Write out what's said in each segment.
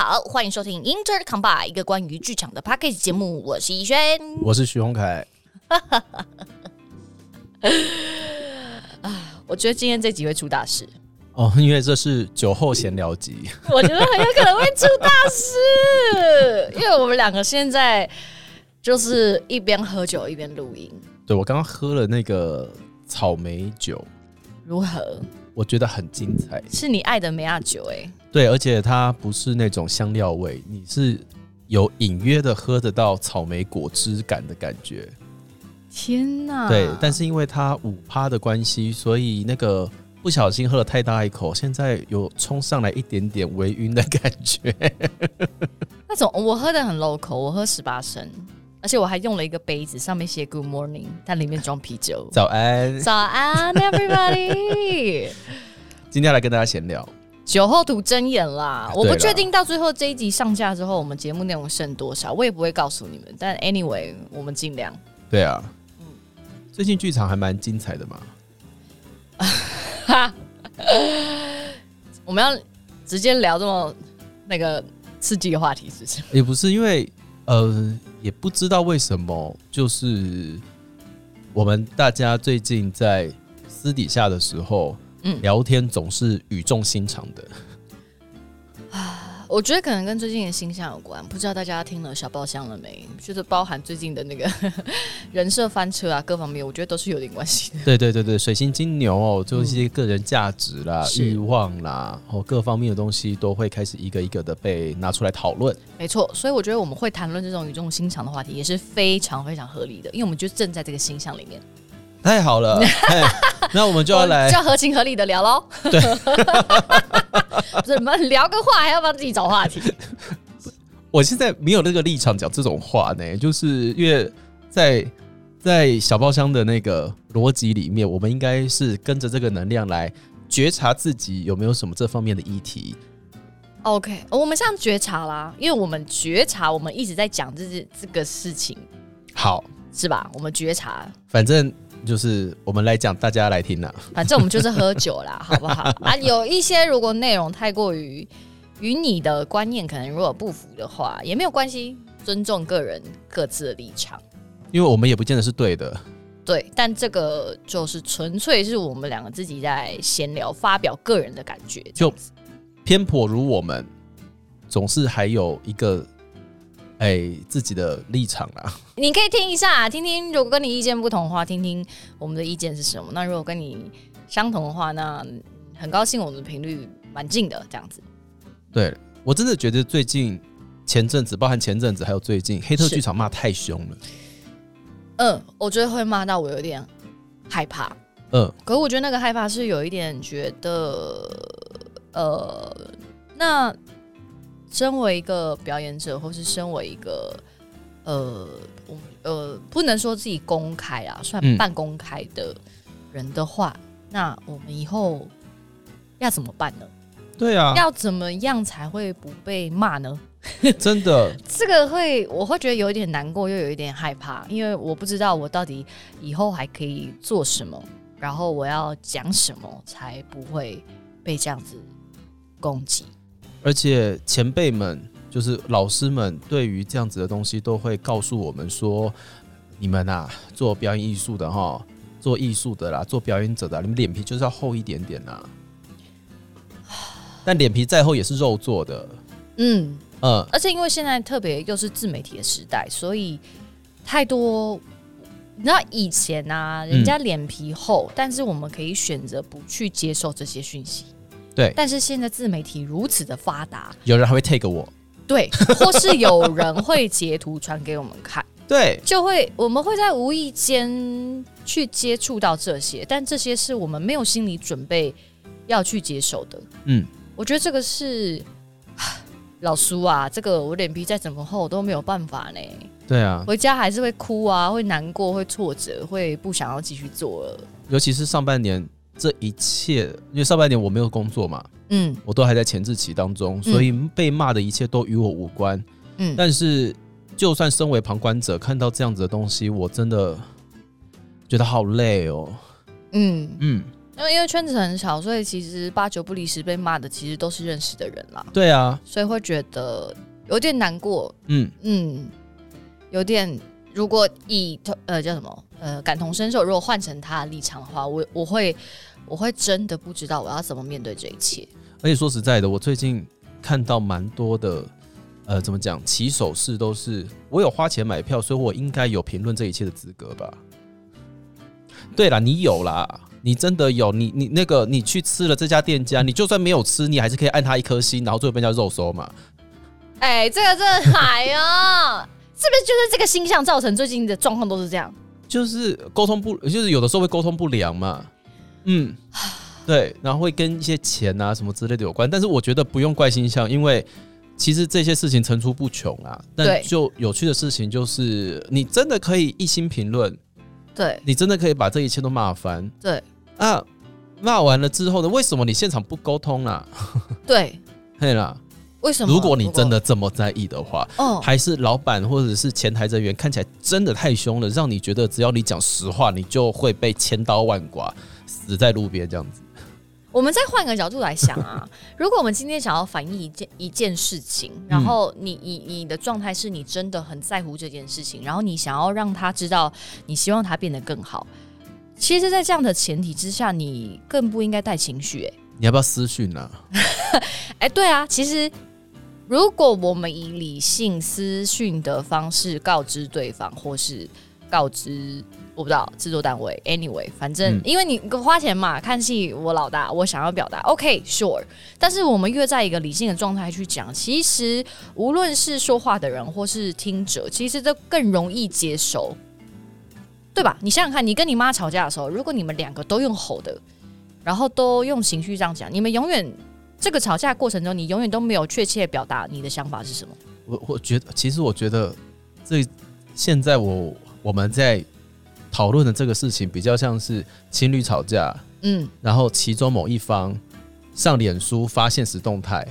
好，欢迎收听 Inter Combine 一个关于剧场的 p a c k a g e 节目，我是逸轩。我是徐宏凯。我觉得今天这集会出大事，哦，因为这是酒后闲聊集，我觉得很有可能会出大事，因为我们两个现在就是一边喝酒一边录音，对我刚刚喝了那个草莓酒，如何？我觉得很精彩。是你爱的梅亚酒哎、对，而且它不是那种香料味，你是有隐约的喝得到草莓果汁感的感觉。天哪！对，但是因为它五趴的关系，所以那个不小心喝了太大一口，现在有冲上来一点点微晕的感觉。那种我喝的很 local，我喝十八升，而且我还用了一个杯子，上面写 Good morning，但里面装啤酒。早安，早安，everybody！今天来跟大家闲聊。酒后吐真言啦，我不确定到最后这一集上架之后，我们节目内容剩多少，我也不会告诉你们。但 anyway，我们尽量。对啊，最近剧场还蛮精彩的嘛。哈，我们要直接聊这么那个刺激的话题，是不是？也不是因为呃，也不知道为什么，就是我们大家最近在私底下的时候，嗯聊天总是语重心长的。啊我觉得可能跟最近的星象有关，不知道大家听了小包厢了没？就是包含最近的那个 人设翻车啊，各方面，我觉得都是有点关系的。对对对对，水星金牛哦，就是一些个人价值啦、是欲望啦，哦，各方面的东西都会开始一个一个的被拿出来讨论。没错，所以我觉得我们会谈论这种语重心长的话题，也是非常非常合理的，因为我们就正在这个星象里面，太好了，哎那我们就要来就要合情合理的聊喽。对，不是你们聊个话，还要帮自己找话题。我现在没有那个立场讲这种话呢，就是因为在在小包厢的那个逻辑里面，我们应该是跟着这个能量来觉察自己有没有什么这方面的议题。OK，我们像觉察啦，因为我们觉察，我们一直在讲这这这个事情，好，是吧？我们觉察，反正就是我们来讲，大家来听啦。反正我们就是喝酒啦，好不好？啊，有一些如果内容太过于与你的观念可能如果不符的话，也没有关系，尊重个人各自的立场。因为我们也不见得是对的，对，但这个就是纯粹是我们两个自己在闲聊，发表个人的感觉，就偏颇如我们，总是还有一个哎自己的立场啦。你可以听一下，听听如果跟你意见不同的话，听听我们的意见是什么。那如果跟你相同的话，那很高兴我们的频率蛮近的，这样子。对我真的觉得最近前阵子，包含前阵子还有最近，黑特剧场骂太凶了。嗯，我觉得会骂到我有点害怕。嗯，可是我觉得那个害怕是有一点觉得，呃，那身为一个表演者，或是身为一个呃，我呃，不能说自己公开啊，算嗯半公开的人的话，那我们以后要怎么办呢？对啊，要怎么样才会不被骂呢？真的，这个会，我会觉得有一点难过，又有一点害怕，因为我不知道我到底以后还可以做什么，然后我要讲什么才不会被这样子攻击。而且前辈们就是老师们，对于这样子的东西都会告诉我们说，你们啊，做表演艺术的哈，做艺术的啦，做表演者的啊，你们脸皮就是要厚一点点呐。但脸皮再厚也是肉做的，嗯，嗯，而且因为现在特别又是自媒体的时代，所以太多。你知道以前啊，人家脸皮厚，但是我们可以选择不去接受这些讯息。对。但是现在自媒体如此的发达，有人还会 take 我，对，或是有人会截图传给我们看，对，就会我们会在无意间去接触到这些，但这些是我们没有心理准备要去接受的。嗯，我觉得这个是老苏啊，这个我脸皮再怎么厚都没有办法呢。对啊，回家还是会哭啊，会难过，会挫折，会不想要继续做了。尤其是上半年这一切，因为上半年我没有工作嘛，嗯我都还在前置期当中，所以被骂的一切都与我无关。嗯，但是，就算身为旁观者，看到这样子的东西，我真的觉得好累哦。嗯，嗯，因为因为圈子很小，所以其实八九不离十被骂的其实都是认识的人啦，对啊，所以会觉得有点难过。嗯，嗯，有点。如果以呃叫什么呃感同身受，如果换成他的立场的话，我我会我会真的不知道我要怎么面对这一切。而且说实在的，我最近看到蛮多的，呃，怎么讲，起手式都是我有花钱买票，所以我应该有评论这一切的资格吧？对啦，你有啦，你真的有，你你那个你去吃了这家店家，你就算没有吃，你还是可以按他一颗星，然后最后被人家肉收嘛？哎，这个真的海啊，是不是就是这个星象造成最近的状况都是这样？就是沟通不，就是有的时候会沟通不良嘛。嗯。对，然后会跟一些钱啊什么之类的有关，但是我觉得不用怪星象，因为其实这些事情层出不穷啊。但就有趣的事情就是，你真的可以一心评论，对你真的可以把这一切都骂翻。对啊，骂完了之后呢，为什么你现场不沟通啊？对，对啦，为什么？如果你真的这么在意的话，哦，还是老板或者是前台人员看起来真的太凶了，让你觉得只要你讲实话，你就会被千刀万剐，死在路边这样子。我们再换个角度来想啊，如果我们今天想要反映一件一件事情，然后你你你的状态是你真的很在乎这件事情，然后你想要让他知道你希望他变得更好，其实，在这样的前提之下，你更不应该带情绪。哎，你要不要私讯呢？哎，对啊，其实如果我们以理性私讯的方式告知对方，或是告知。我不知道制作单位，anyway，反正因为你花钱嘛，看戏我老大，我想要表达，OK，sure。但是我们越在一个理性的状态去讲，其实无论是说话的人或是听者，其实都更容易接受，对吧？你想想看，你跟你妈吵架的时候，如果你们两个都用吼的，然后都用情绪这样讲，你们永远这个吵架过程中，你永远都没有确切表达你的想法是什么。我我觉得，其实我觉得这现在我我们在。讨论的这个事情比较像是情侣吵架，嗯，然后其中某一方上脸书发现实动态，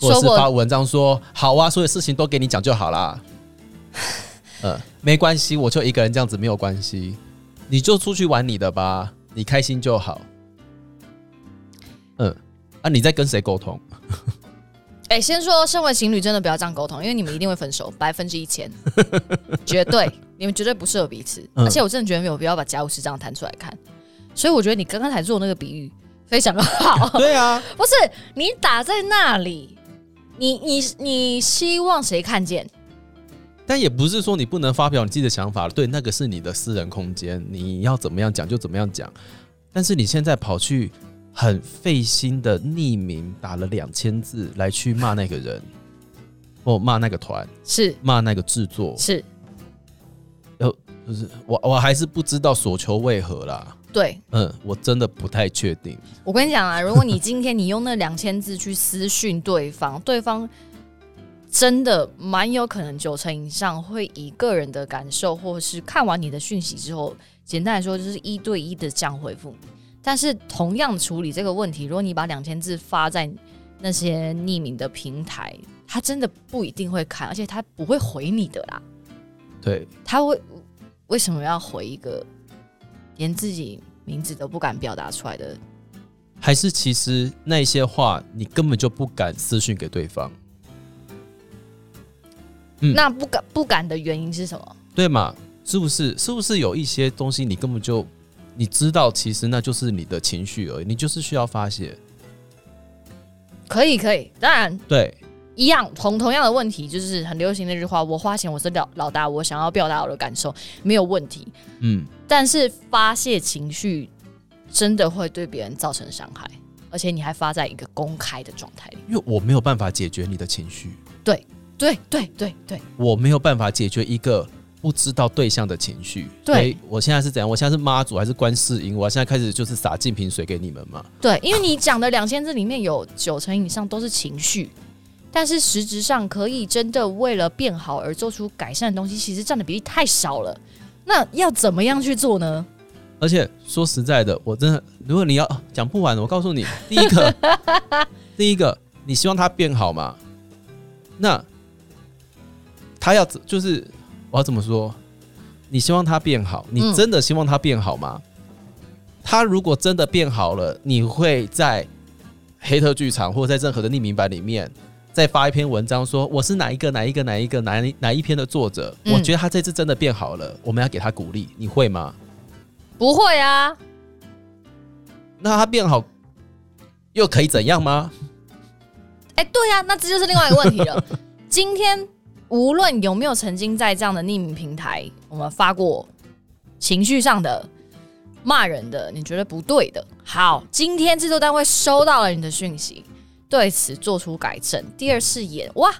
或者是发文章说好啊，所有事情都给你讲就好啦。呃，没关系，我就一个人这样子没有关系，你就出去玩你的吧，你开心就好。嗯，啊，你在跟谁沟通？哎，先说，身为情侣真的不要这样沟通，因为你们一定会分手，百分之一千，绝对，你们绝对不适合彼此。而且我真的觉得没有必要把家务事这样摊出来看。所以我觉得你刚刚才做那个比喻非常好。对啊，不是你打在那里，你你你希望谁看见？但也不是说你不能发表你自己的想法，对，那个是你的私人空间，你要怎么样讲就怎么样讲。但是你现在跑去。很费心的匿名打了两千字来去骂那个人，或骂那个团，是骂那个制作，是，呃就是我我还是不知道所求为何啦。对，嗯，我真的不太确定。我跟你讲啊，如果你今天你用那两千字去私讯对方，对方真的蛮有可能九成以上会以个人的感受，或是看完你的讯息之后，简单来说就是一对一的这样回复。但是同样处理这个问题，如果你把两千字发在那些匿名的平台，他真的不一定会看，而且他不会回你的啦。对，他会为什么要回一个连自己名字都不敢表达出来的？还是其实那些话你根本就不敢私讯给对方？嗯，那不敢不敢的原因是什么？对嘛？是不是？是不是有一些东西你根本就？你知道，其实那就是你的情绪而已，你就是需要发泄。可以，可以，当然，对，一样同同样的问题，就是很流行那句话：“我花钱，我是老老大，我想要表达我的感受，没有问题。”嗯，但是发泄情绪真的会对别人造成伤害，而且你还发在一个公开的状态里，因为我没有办法解决你的情绪。对，对，对，对，对，我没有办法解决一个。不知道对象的情绪，对我现在是怎样？我现在是妈祖还是观世音？我现在开始就是洒净瓶水给你们嘛？对，因为你讲的两千字里面有九成以上都是情绪，但是实质上可以真的为了变好而做出改善的东西，其实占的比例太少了。那要怎么样去做呢？而且说实在的，我真的，如果你要讲不完，我告诉你，第一个，第一个，你希望他变好吗？那他要就是。我要怎么说？你希望他变好？你真的希望他变好吗？他如果真的变好了，你会在黑特剧场或者在任何的匿名版里面再发一篇文章，说我是哪一个哪一个哪一个哪一哪一篇的作者，嗯我觉得他这次真的变好了，我们要给他鼓励，你会吗？不会啊，那他变好又可以怎样吗？哎、对呀、那这就是另外一个问题了。今天无论有没有曾经在这样的匿名平台，我们发过情绪上的骂人的，你觉得不对的，好，今天制作单位收到了你的讯息，对此做出改正，第二次演，哇，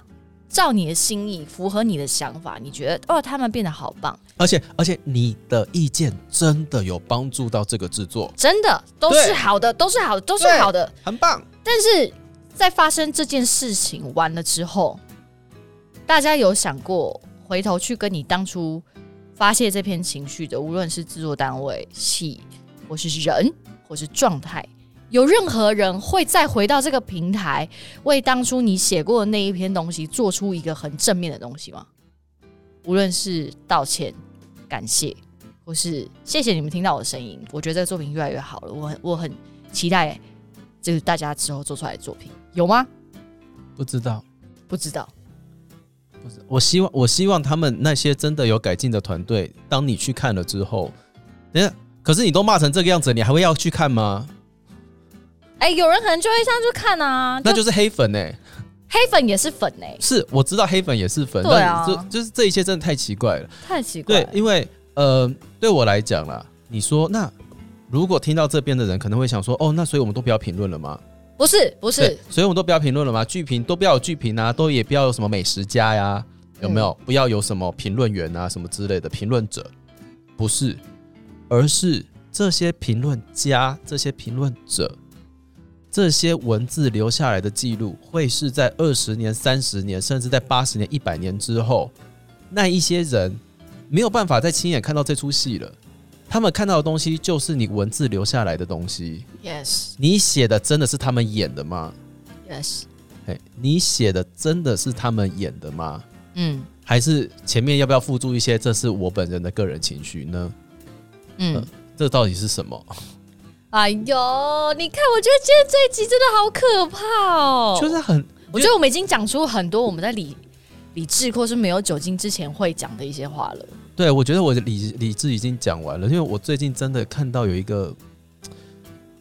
照你的心意，符合你的想法，你觉得哦，他们变得好棒，而且而且你的意见真的有帮助到这个制作，真的都是好的，都是好的，都是好的。很棒。但是在发生这件事情完了之后，大家有想过回头去跟你当初发泄这篇情绪的，无论是制作单位、戏，或是人，或是状态，有任何人会再回到这个平台，为当初你写过的那一篇东西做出一个很正面的东西吗？无论是道歉、感谢，或是谢谢你们听到我的声音，我觉得这个作品越来越好了，我很我很期待，就是大家之后做出来的作品有吗？不知道，不知道，我希望我希望他们那些真的有改进的团队，当你去看了之后，等下，可是你都骂成这个样子，你还会要去看吗？哎、有人可能就会上去看啊，那就是黑粉哎、黑粉也是粉哎、是我知道黑粉也是粉，对啊就就是这一切真的太奇怪了。太奇怪了，，对因为呃，对我来讲啦，你说那如果听到这边的人可能会想说，哦，那所以我们都不要评论了吗？不是不是，，所以我们都不要评论了吗？剧评都不要有剧评啊，都也不要有什么美食家呀，有没有？嗯不要有什么评论员啊，什么之类的评论者，不是，而是这些评论家、这些评论者、这些文字留下来的记录，会是在二十年、三十年，甚至在八十年、一百年之后，那一些人没有办法再亲眼看到这出戏了。他们看到的东西就是你文字留下来的东西。yes 你写的真的是他们演的吗？yes，哎，你写的真的是他们演的吗？嗯还是前面要不要附注一些这是我本人的个人情绪呢？嗯，这到底是什么？哎呦，你看，我觉得今天这一集真的好可怕哦，就是很，我觉得我们已经讲出很多我们在理理智或是没有酒精之前会讲的一些话了。对我觉得我的理理智已经讲完了，因为我最近真的看到有一个，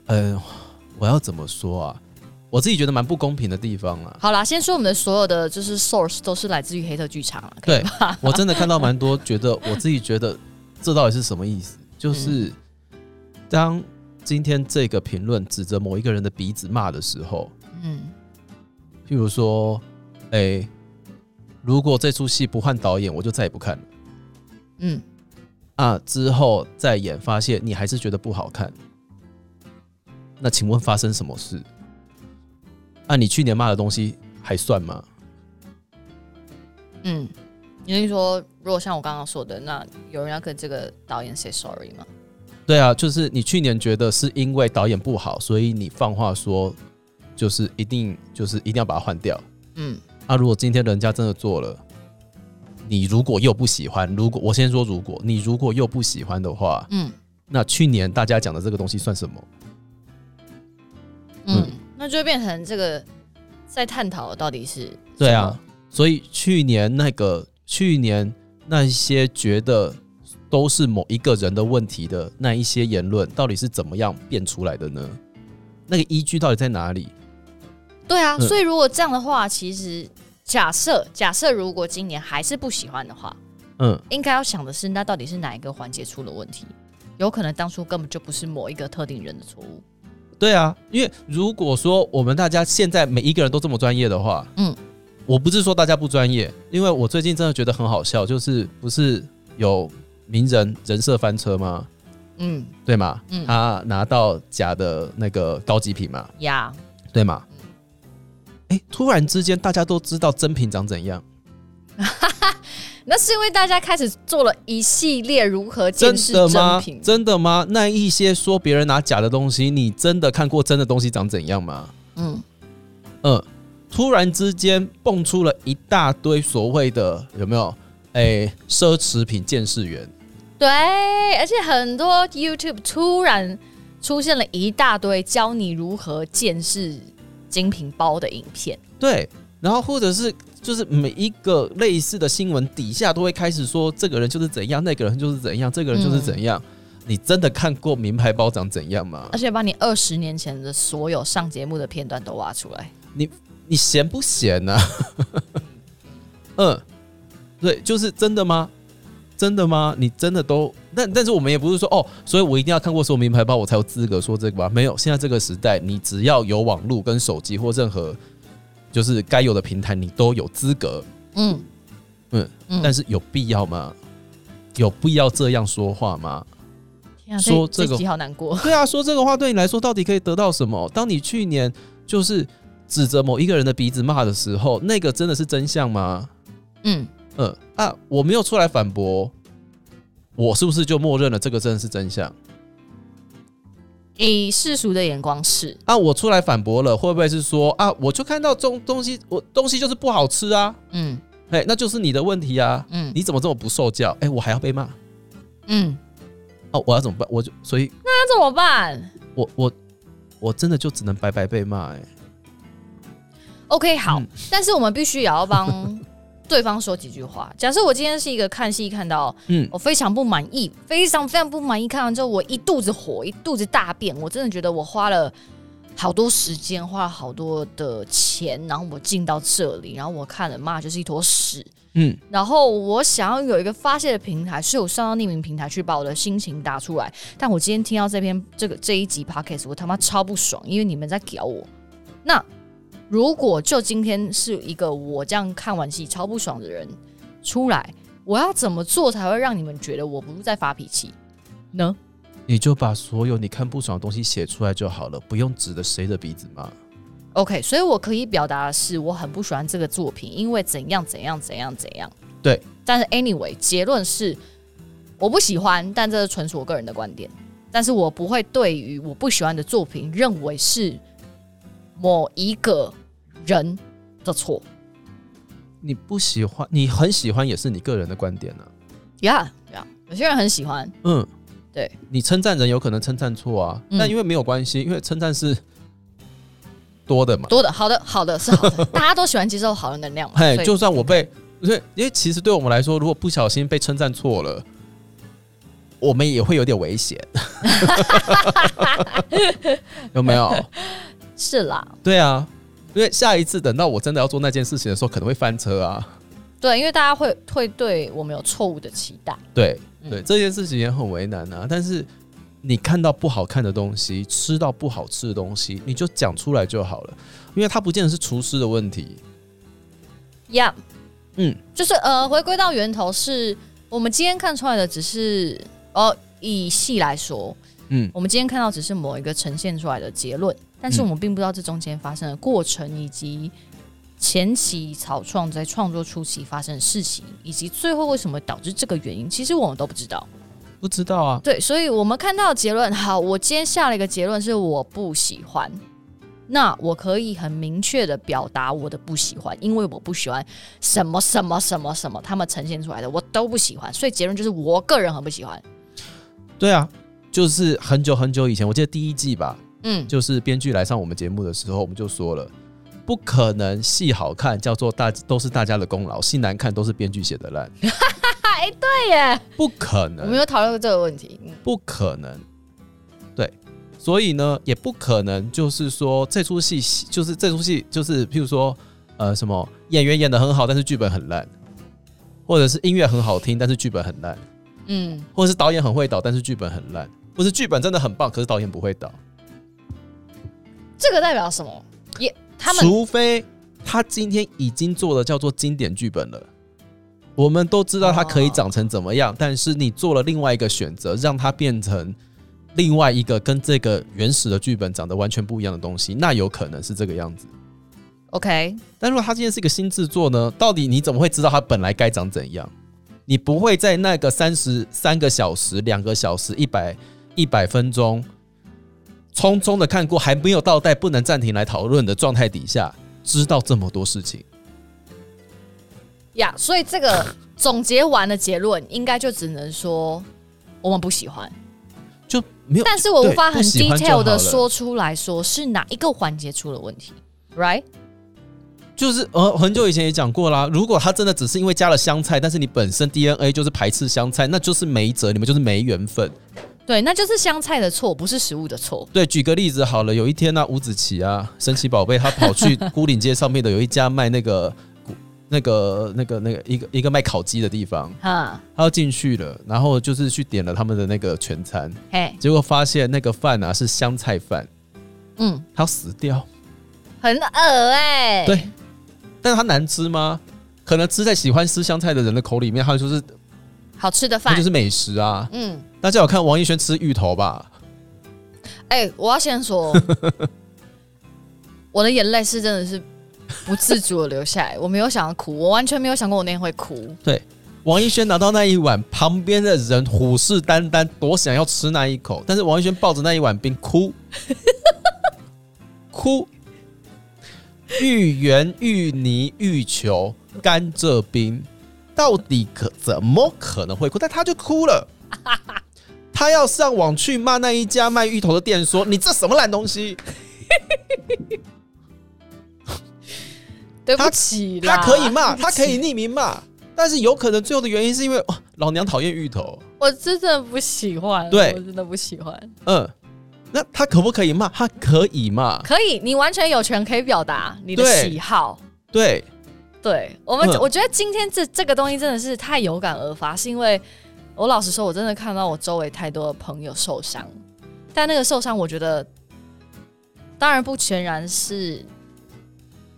呃，我要怎么说啊？我自己觉得蛮不公平的地方啊。好啦，先说我们的所有的就是 source 都是来自于黑特剧场对？我真的看到蛮多，觉得我自己觉得这到底是什么意思？就是当今天这个评论指着某一个人的鼻子骂的时候，嗯譬如说，哎、如果这出戏不换导演，我就再也不看了。嗯，啊，之后再演，发现你还是觉得不好看，那请问发生什么事？啊，你去年骂的东西还算吗？嗯，你是说，如果像我刚刚说的，那有人要跟这个导演 say sorry 吗？对啊，就是你去年觉得是因为导演不好，所以你放话说，就是一定就是一定要把它换掉。嗯啊，如果今天人家真的做了，你如果又不喜欢，如果我先说如果你如果又不喜欢的话，嗯那去年大家讲的这个东西算什么？嗯嗯，那就会变成这个在探讨到底是对啊，所以去年那个去年那些觉得都是某一个人的问题的那一些言论，到底是怎么样变出来的呢？那个依据到底在哪里？对啊，嗯所以如果这样的话，其实假设假设如果今年还是不喜欢的话，嗯，应该要想的是，那到底是哪一个环节出了问题？有可能当初根本就不是某一个特定人的错误。对啊，因为如果说我们大家现在每一个人都这么专业的话，嗯嗯，我不是说大家不专业，因为我最近真的觉得很好笑，就是不是有名人人设翻车吗？嗯对吗？嗯他拿到假的那个高级品嘛，呀，对吗？哎、突然之间大家都知道真品长怎样，那是因为大家开始做了一系列如何真见识的吗真品？。真的吗？那一些说别人拿假的东西，你真的看过真的东西长怎样吗？嗯嗯，突然之间蹦出了一大堆所谓的有没有？哎、奢侈品见识员，对，而且很多 YouTube 突然出现了一大堆教你如何见识精品包的影片。对，然后或者是就是每一个类似的新闻底下都会开始说这个人就是怎样，那个人就是怎样，这个人就是怎样。你真的看过名牌包长怎样吗？而且把你二十年前的所有上节目的片段都挖出来，你你闲不闲呢？嗯，对，就是真的吗？真的吗？你真的都？但但是我们也不是说哦，所以我一定要看过所有名牌包，我才有资格说这个吧？没有，现在这个时代，你只要有网络跟手机或任何就是该有的平台，你都有资格。嗯嗯，但是有必要吗？有必要这样说话吗？说这个好难过。对啊，说这个话对你来说到底可以得到什么？当你去年就是指着某一个人的鼻子骂的时候，那个真的是真相吗？嗯嗯啊，我没有出来反驳，我是不是就默认了这个真的是真相？以世俗的眼光是啊，我出来反驳了，会不会是说啊，我就看到这种东西，我东西就是不好吃啊？嗯，哎，那就是你的问题啊。嗯，你怎么这么不受教？哎，我还要被骂？嗯。哦，我要怎么办？我就所以那要怎么办？我我我真的就只能白白被骂哎。OK，好，但是我们必须也要帮对方说几句话。假设我今天是一个看戏看到，嗯，我非常不满意，非常非常不满意，看完之后我一肚子火，一肚子大便，我真的觉得我花了好多时间，花了好多的钱，然后我进到这里，然后我看了骂就是一坨屎。嗯，然后我想要有一个发泄的平台，所以我上到匿名平台去把我的心情打出来。但我今天听到这篇这个这一集 podcast，我他妈超不爽，因为你们在屌我。那如果就今天是一个我这样看完戏超不爽的人出来，我要怎么做才会让你们觉得我不是在发脾气呢？你就把所有你看不爽的东西写出来就好了，不用指着谁的鼻子骂。OK，所以我可以表达的是，我很不喜欢这个作品，因为怎样怎样怎样怎样。对，但是 anyway，结论是我不喜欢，但这是纯属我个人的观点。但是我不会对于我不喜欢的作品认为是某一个人的错。你不喜欢，你很喜欢，也是你个人的观点呢。Yeah，Yeah，有些人很喜欢。嗯，对。你称赞人有可能称赞错啊，但因为没有关系，因为称赞是。多的嘛，多的，好的，好的是好的，大家都喜欢接受好的能量嘛。嘿，就算我被，不是，因为其实对我们来说，如果不小心被称赞错了，我们也会有点危险。有没有？是啦。对啊，因为下一次等到我真的要做那件事情的时候，可能会翻车啊。对，因为大家会会对我们有错误的期待。对对，这件事情也很为难啊，但是。你看到不好看的东西，吃到不好吃的东西，你就讲出来就好了，因为它不见得是厨师的问题。Yeah，嗯，就是呃，回归到源头，是我们今天看出来的只是哦，以戏来说，嗯，我们今天看到只是某一个呈现出来的结论，但是我们并不知道这中间发生的过程，以及前期草创在创作初期发生的事情，以及最后为什么导致这个原因，其实我们都不知道。不知道啊，对，所以我们看到结论。好，我今天下了一个结论是我不喜欢，那我可以很明确的表达我的不喜欢，因为我不喜欢什么什么什么什么，他们呈现出来的我都不喜欢，所以结论就是我个人很不喜欢。对啊，就是很久很久以前，我记得第一季吧，嗯，就是编剧来上我们节目的时候，我们就说了，不可能戏好看叫做大都是大家的功劳，戏难看都是编剧写的烂。哎，对耶，不可能，我们有讨论过这个问题，不可能，对，所以呢，也不可能，就是说这出戏，就是这出戏，就是譬如说，呃，什么演员演的很好，但是剧本很烂，或者是音乐很好听，但是剧本很烂，嗯，或者是导演很会导，但是剧本很烂，或是剧本真的很棒，可是导演不会导，这个代表什么？也他们，除非他今天已经做的叫做经典剧本了。我们都知道它可以长成怎么样，但是你做了另外一个选择，让它变成另外一个跟这个原始的剧本长得完全不一样的东西，那有可能是这个样子。OK，但如果他今天是一个新制作呢？到底你怎么会知道它本来该长怎样？你不会在那个三十三个小时、两个小时、一百一百分钟匆匆的看过，还没有到带、不能暂停来讨论的状态底下，知道这么多事情。呀，所以这个总结完的结论，应该就只能说我们不喜欢。就没有。但是我无法很 detail 的说出来说是哪一个环节出了问题，right？就是呃，很久以前也讲过啦。如果他真的只是因为加了香菜，但是你本身 DNA 就是排斥香菜，那就是没辙，你们就是没缘分。对，那就是香菜的错，不是食物的错。对，举个例子好了，有一天呢、吴子琪啊，神奇宝贝，他跑去 孤岭街上面的有一家卖那个那个那个那个一个一个卖烤鸡的地方，哈，他要进去了，然后就是去点了他们的那个全餐，嘿，结果发现那个饭啊是香菜饭，嗯，他要死掉。很恶哎、对，但是他难吃吗？可能吃在喜欢吃香菜的人的口里面，他就是好吃的饭它就，是美食啊。嗯，大家有看王艺轩吃芋头吧？哎、我要先说，我的眼泪是真的是不自主的流下来，我没有想要哭，我完全没有想过我那天会哭。对王艺轩拿到那一碗，旁边的人虎视眈眈，多想要吃那一口，但是王艺轩抱着那一碗冰哭，哭。芋圆、芋泥、芋球、甘蔗冰，到底可怎么可能会哭？但他就哭了。他要上网去骂那一家卖芋头的店，说：“你这什么烂东西！” 对不起啦，他可以骂，他可以匿名骂，但是有可能最后的原因是因为、哦、老娘讨厌芋头。我真的不喜欢，对我真的不喜欢。嗯，那他可不可以骂？他可以骂。可以，你完全有权可以表达你的喜好。对，对我们，嗯我觉得今天这这个东西真的是太有感而发，是因为我老实说，我真的看到我周围太多的朋友受伤，但那个受伤，我觉得当然不全然是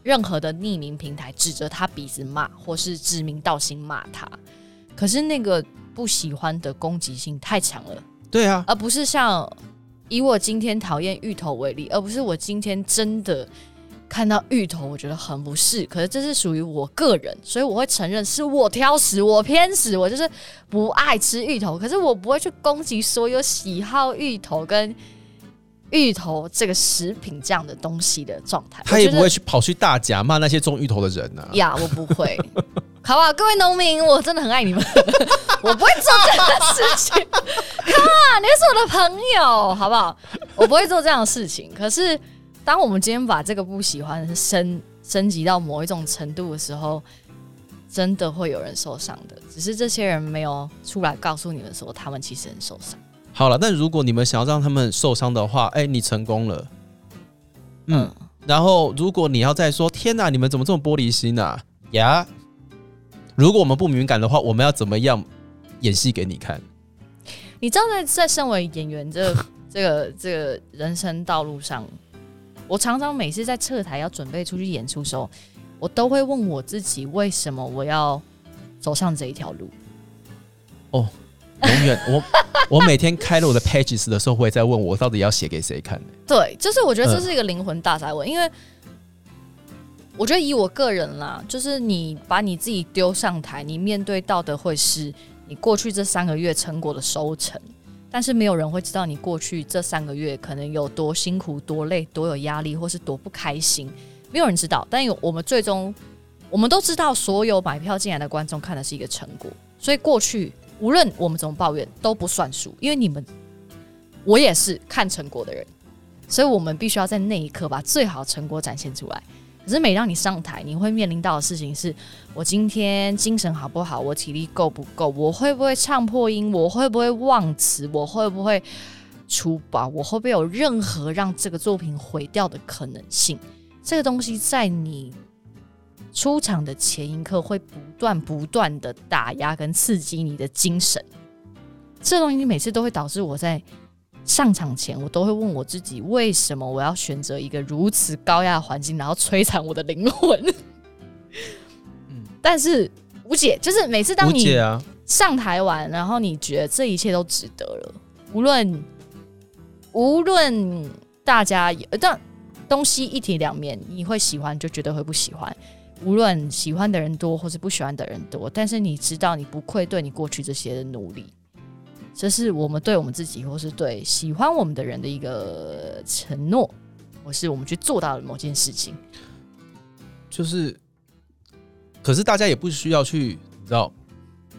任何的匿名平台指着他鼻子骂，或是指名道姓骂他，可是那个不喜欢的攻击性太强了。对啊，而不是像以我今天讨厌芋头为例，而不是我今天真的看到芋头，我觉得很不适。可是这是属于我个人，所以我会承认是我挑食，我偏食，我就是不爱吃芋头。可是我不会去攻击所有喜好芋头跟芋头这个食品这样的东西的状态。他也不会去跑去大甲骂那些种芋头的人啊。呀，我不会。好不好？各位农民，我真的很爱你们，我不会做这样的事情。On，你是我的朋友，好不好？我不会做这样的事情。可是，当我们今天把这个不喜欢升升级到某一种程度的时候，真的会有人受伤的。只是这些人没有出来告诉你们说，他们其实很受伤。好了，但如果你们想要让他们受伤的话，哎、你成功了。嗯，然后如果你要再说，天哪，你们怎么这么玻璃心啊？呀，如果我们不敏感的话，我们要怎么样演戏给你看？你知道在，在身为演员这这个这个人生道路上，我常常每次在撤台要准备出去演出的时候，我都会问我自己，为什么我要走上这一条路？哦永远，我我每天开了我的 pages 的时候，会在问我到底要写给谁看、对，就是我觉得这嗯是一个灵魂大灾问，因为我觉得以我个人啦，就是你把你自己丢上台，你面对到的会是你过去这三个月成果的收成，但是没有人会知道你过去这三个月可能有多辛苦、多累、多有压力，或是多不开心，没有人知道。但有我们最终，我们都知道，所有买票进来的观众看的是一个成果，所以过去无论我们怎么抱怨都不算数，因为你们，我也是看成果的人。所以我们必须要在那一刻把最好成果展现出来。可是每当你上台，你会面临到的事情是：我今天精神好不好？我体力够不够？我会不会唱破音？我会不会忘词？我会不会出包？我会不会有任何让这个作品毁掉的可能性？这个东西在你出场的前一刻会不断不断的打压跟刺激你的精神。这东西每次都会导致我在上场前，我都会问我自己，为什么我要选择一个如此高压的环境，然后摧残我的灵魂？嗯但是无解，就是每次当你上台玩，然后你觉得这一切都值得了，无论无论大家有，但东西一体两面，你会喜欢就绝对会不喜欢。无论喜欢的人多或是不喜欢的人多，但是你知道你不愧对你过去这些的努力，这是我们对我们自己或是对喜欢我们的人的一个承诺，或是我们去做到的某件事情。就是，可是大家也不需要去，你知道，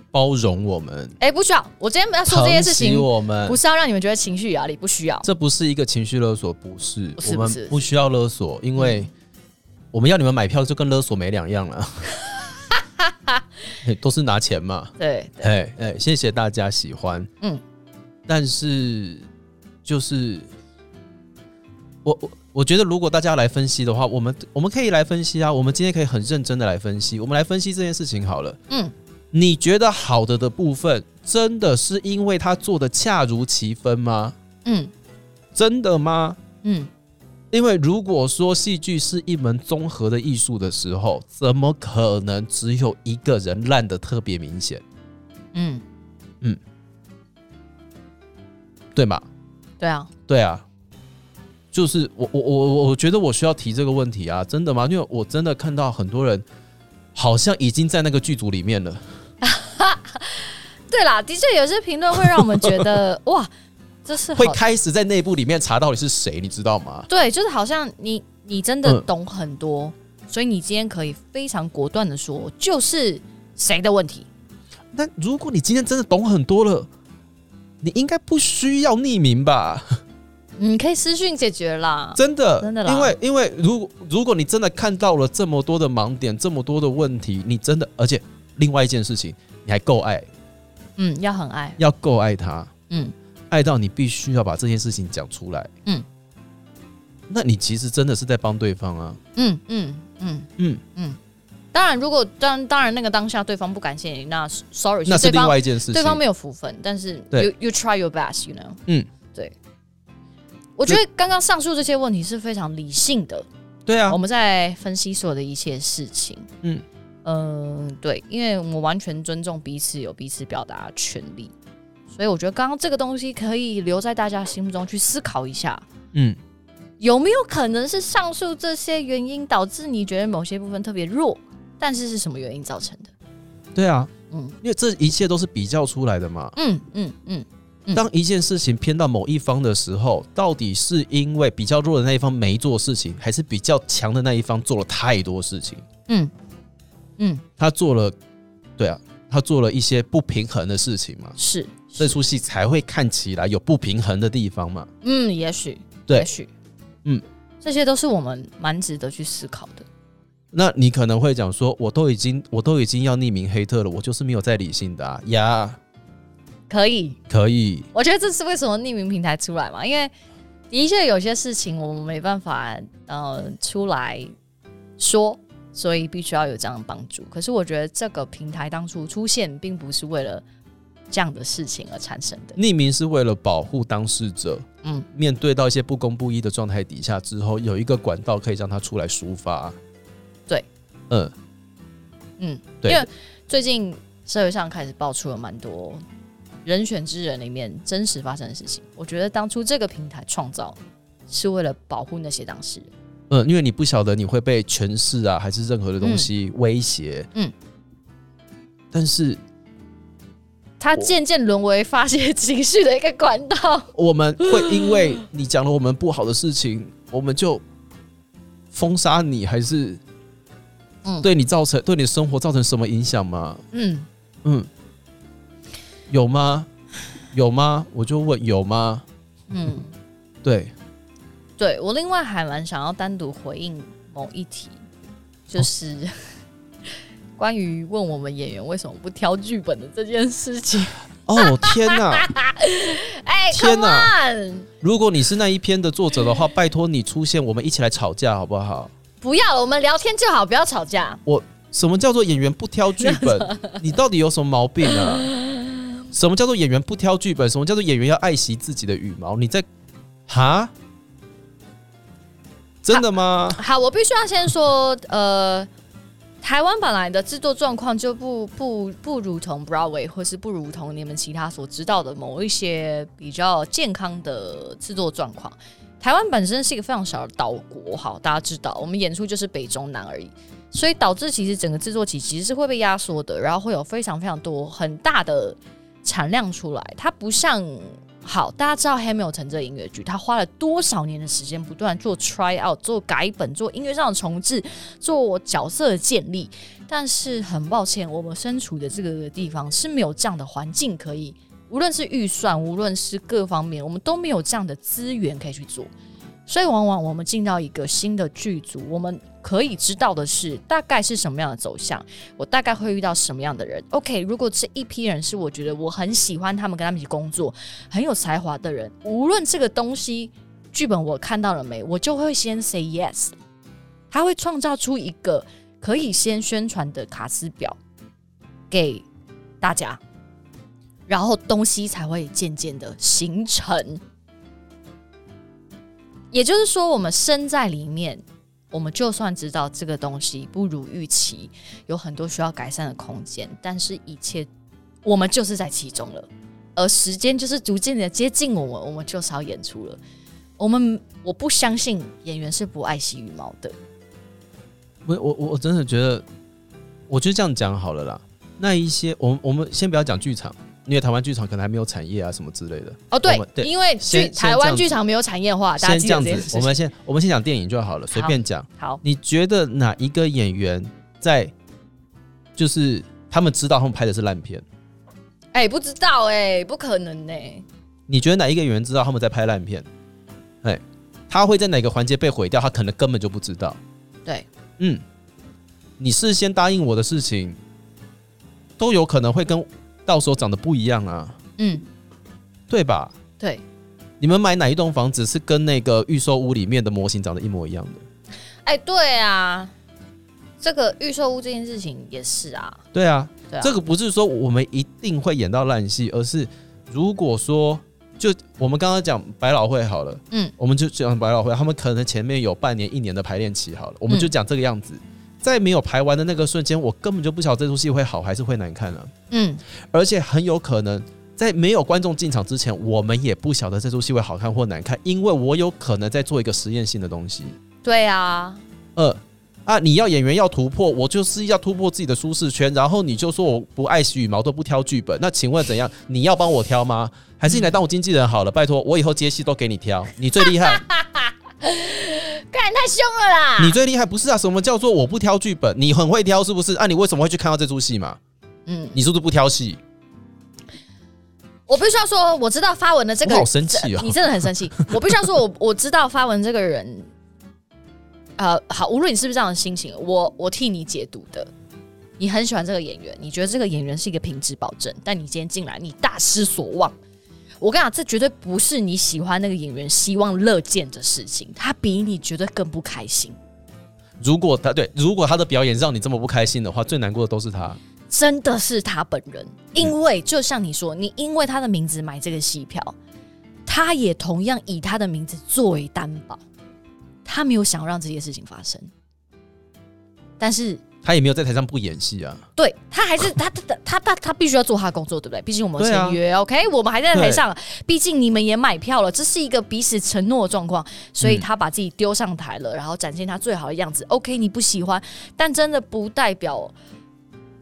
包容我们，哎、不需要。我今天要说这件事情，我们不。是要让你们觉得情绪压力，不需要。这不是一个情绪勒索，不是，不是我们不需要勒索，因为我们要你们买票就跟勒索没两样了，嘿 都是拿钱嘛。对，对哎哎，谢谢大家喜欢，嗯，但是就是我我我觉得，如果大家来分析的话，我们我们可以来分析啊，我们今天可以很认真的来分析，我们来分析这件事情好了。嗯，你觉得好的的部分，真的是因为他做的恰如其分吗？嗯真的吗？嗯，因为如果说戏剧是一门综合的艺术的时候，怎么可能只有一个人烂的特别明显，嗯。嗯，对吗？对啊，对啊，就是我我我我我觉得我需要提这个问题啊，真的吗？因为我真的看到很多人好像已经在那个剧组里面了，对啦，的确有些评论会让我们觉得 哇，这是会开始在内部里面查到底是谁，你知道吗？对，就是好像你你真的嗯懂很多，所以你今天可以非常果断的说，就是谁的问题。那如果你今天真的懂很多了，你应该不需要匿名吧？你 可以私讯解决啦。真的，真的啦因为因为如果如果你真的看到了这么多的盲点，这么多的问题，你真的，而且另外一件事情，你还够爱，嗯，要很爱。要够爱他，嗯爱到你必须要把这件事情讲出来。嗯，那你其实真的是在帮对方啊。嗯嗯嗯嗯，嗯。当然，如果当当然那个当下对方不感谢你，那 sorry，那是另外一件事情。对方没有福分，但是对 you you try your best，you know。嗯，对。我觉得刚刚上述这些问题是非常理性的，对啊我，们在分析所有的一切事情。嗯嗯、对，因为我们完全尊重彼此有彼此表达的权利，所以我觉得刚刚这个东西可以留在大家心目中去思考一下，嗯，有没有可能是上述这些原因导致你觉得某些部分特别弱，但是是什么原因造成的？对啊，嗯。因为这一切都是比较出来的嘛。嗯嗯嗯嗯。当一件事情偏到某一方的时候，到底是因为比较弱的那一方没做事情，还是比较强的那一方做了太多事情？嗯嗯，他做了，对啊，他做了一些不平衡的事情嘛，是这出戏才会看起来有不平衡的地方嘛。嗯，也许对。也许。嗯，这些都是我们蛮值得去思考的。那你可能会讲说，我都已经我都已经要匿名黑特了，我就是没有在理性的啊。呀。可以，可以，我觉得这是为什么匿名平台出来嘛，因为的确有些事情我们没办法呃出来说，所以必须要有这样的帮助。可是我觉得这个平台当初出现，并不是为了这样的事情而产生的。匿名是为了保护当事者，嗯，面对到一些不公不义的状态底下之后，有一个管道可以让他出来抒发。对，嗯，嗯，对因为最近社会上开始爆出了蛮多人选之人里面真实发生的事情。我觉得当初这个平台创造是为了保护那些当事人。嗯，因为你不晓得你会被权势啊，还是任何的东西威胁。嗯，但是它渐渐沦为发泄情绪的一个管道。我们会因为你讲了我们不好的事情，我们就封杀你，还是嗯对你造成对你的生活造成什么影响吗？嗯，嗯，有吗？有吗？我就问有吗？嗯，对，对我另外还蛮想要单独回应某一题，就是、关于问我们演员为什么不挑剧本的这件事情。哦天哪！哎、天哪如果你是那一篇的作者的话，拜托你出现，我们一起来吵架好不好？不要了，我们聊天就好，不要吵架。我什么叫做演员不挑剧本？你到底有什么毛病啊？什么叫做演员不挑剧本？什么叫做演员要爱惜自己的羽毛？你在哈？真的吗？好，我必须要先说，呃，台湾本来的制作状况就不不不如同 Broadway，或是不如同你们其他所知道的某一些比较健康的制作状况。台湾本身是一个非常小的岛国，好，大家知道，我们演出就是北中南而已，所以导致其实整个制作期其实是会被压缩的，然后会有非常非常多很大的产量出来，它不像好，大家知道《Hamilton》这个音乐剧，他花了多少年的时间，不断做 try out、做改本、做音乐上的重置、做角色的建立。但是很抱歉，我们身处的这个地方是没有这样的环境可以，无论是预算，无论是各方面，我们都没有这样的资源可以去做。所以，往往我们进到一个新的剧组，我们可以知道的是大概是什么样的走向，我大概会遇到什么样的人。OK，如果这一批人是我觉得我很喜欢他们，跟他们一起工作很有才华的人，无论这个东西剧本我看到了没，我就会先 say yes。他会创造出一个可以先宣传的卡斯表给大家，然后东西才会渐渐的形成。也就是说，我们身在里面，我们就算知道这个东西不如预期，有很多需要改善的空间，但是一切我们就是在其中了，而时间就是逐渐的接近我们，我们就是要演出了。我们我不相信演员是不爱惜羽毛的。我我我真的觉得，我就这样讲好了啦。那一些，我们我们先不要讲剧场。因为台湾剧场可能还没有产业啊，什么之类的。哦，对，因为剧台湾剧场没有产业化，先这样子。我们先我们先讲电影就好了，随便讲。好，你觉得哪一个演员在，就是他们知道他们拍的是烂片？哎，不知道哎，不可能呢。你觉得哪一个演员知道他们在拍烂片？哎，他会在哪个环节被毁掉？他可能根本就不知道。对，嗯，你事先答应我的事情，都有可能会跟。到时候长得不一样啊，嗯，对吧？对，你们买哪一栋房子是跟那个预售屋里面的模型长得一模一样的？哎，对啊，这个预售屋这件事情也是啊，对啊，这个不是说我们一定会演到烂戏，而是如果说就我们刚刚讲百老汇好了，嗯，我们就讲百老汇，他们可能前面有半年、一年的排练期好了，我们就讲这个样子。在没有排完的那个瞬间，我根本就不晓得这出戏会好还是会难看了。嗯，而且很有可能在没有观众进场之前，我们也不晓得这出戏会好看或难看，因为我有可能在做一个实验性的东西。对啊，呃啊，你要演员要突破，我就是要突破自己的舒适圈，然后你就说我不爱惜羽毛都不挑剧本，那请问怎样？你要帮我挑吗？还是你来当我经纪人好了？拜托，我以后接戏都给你挑，你最厉害。干太凶了啦！你最厉害不是啊？什么叫做我不挑剧本？你很会挑是不是？啊，你为什么会去看到这出戏嘛？嗯，你是不是不挑戏？我必须要说，我知道发文的这个，好生气啊！你真的很生气。我必须要说，我我知道发文这个人，呃，好，无论你是不是这样的心情，我我替你解读的。你很喜欢这个演员，你觉得这个演员是一个品质保证，但你今天进来，你大失所望。我跟你讲，这绝对不是你喜欢那个演员希望乐见的事情，他比你觉得更不开心。如果他对，如果他的表演让你这么不开心的话，最难过的都是他，真的是他本人。因为就像你说，你因为他的名字买这个戏票，他也同样以他的名字作为担保，他没有想让这些事情发生，但是。他也没有在台上不演戏啊，对他还是他他他他他必须要做他的工作，对不对？毕竟我们签约，OK，我们还在台上，毕竟你们也买票了，这是一个彼此承诺的状况，所以他把自己丢上台了，然后展现他最好的样子。OK，你不喜欢，但真的不代表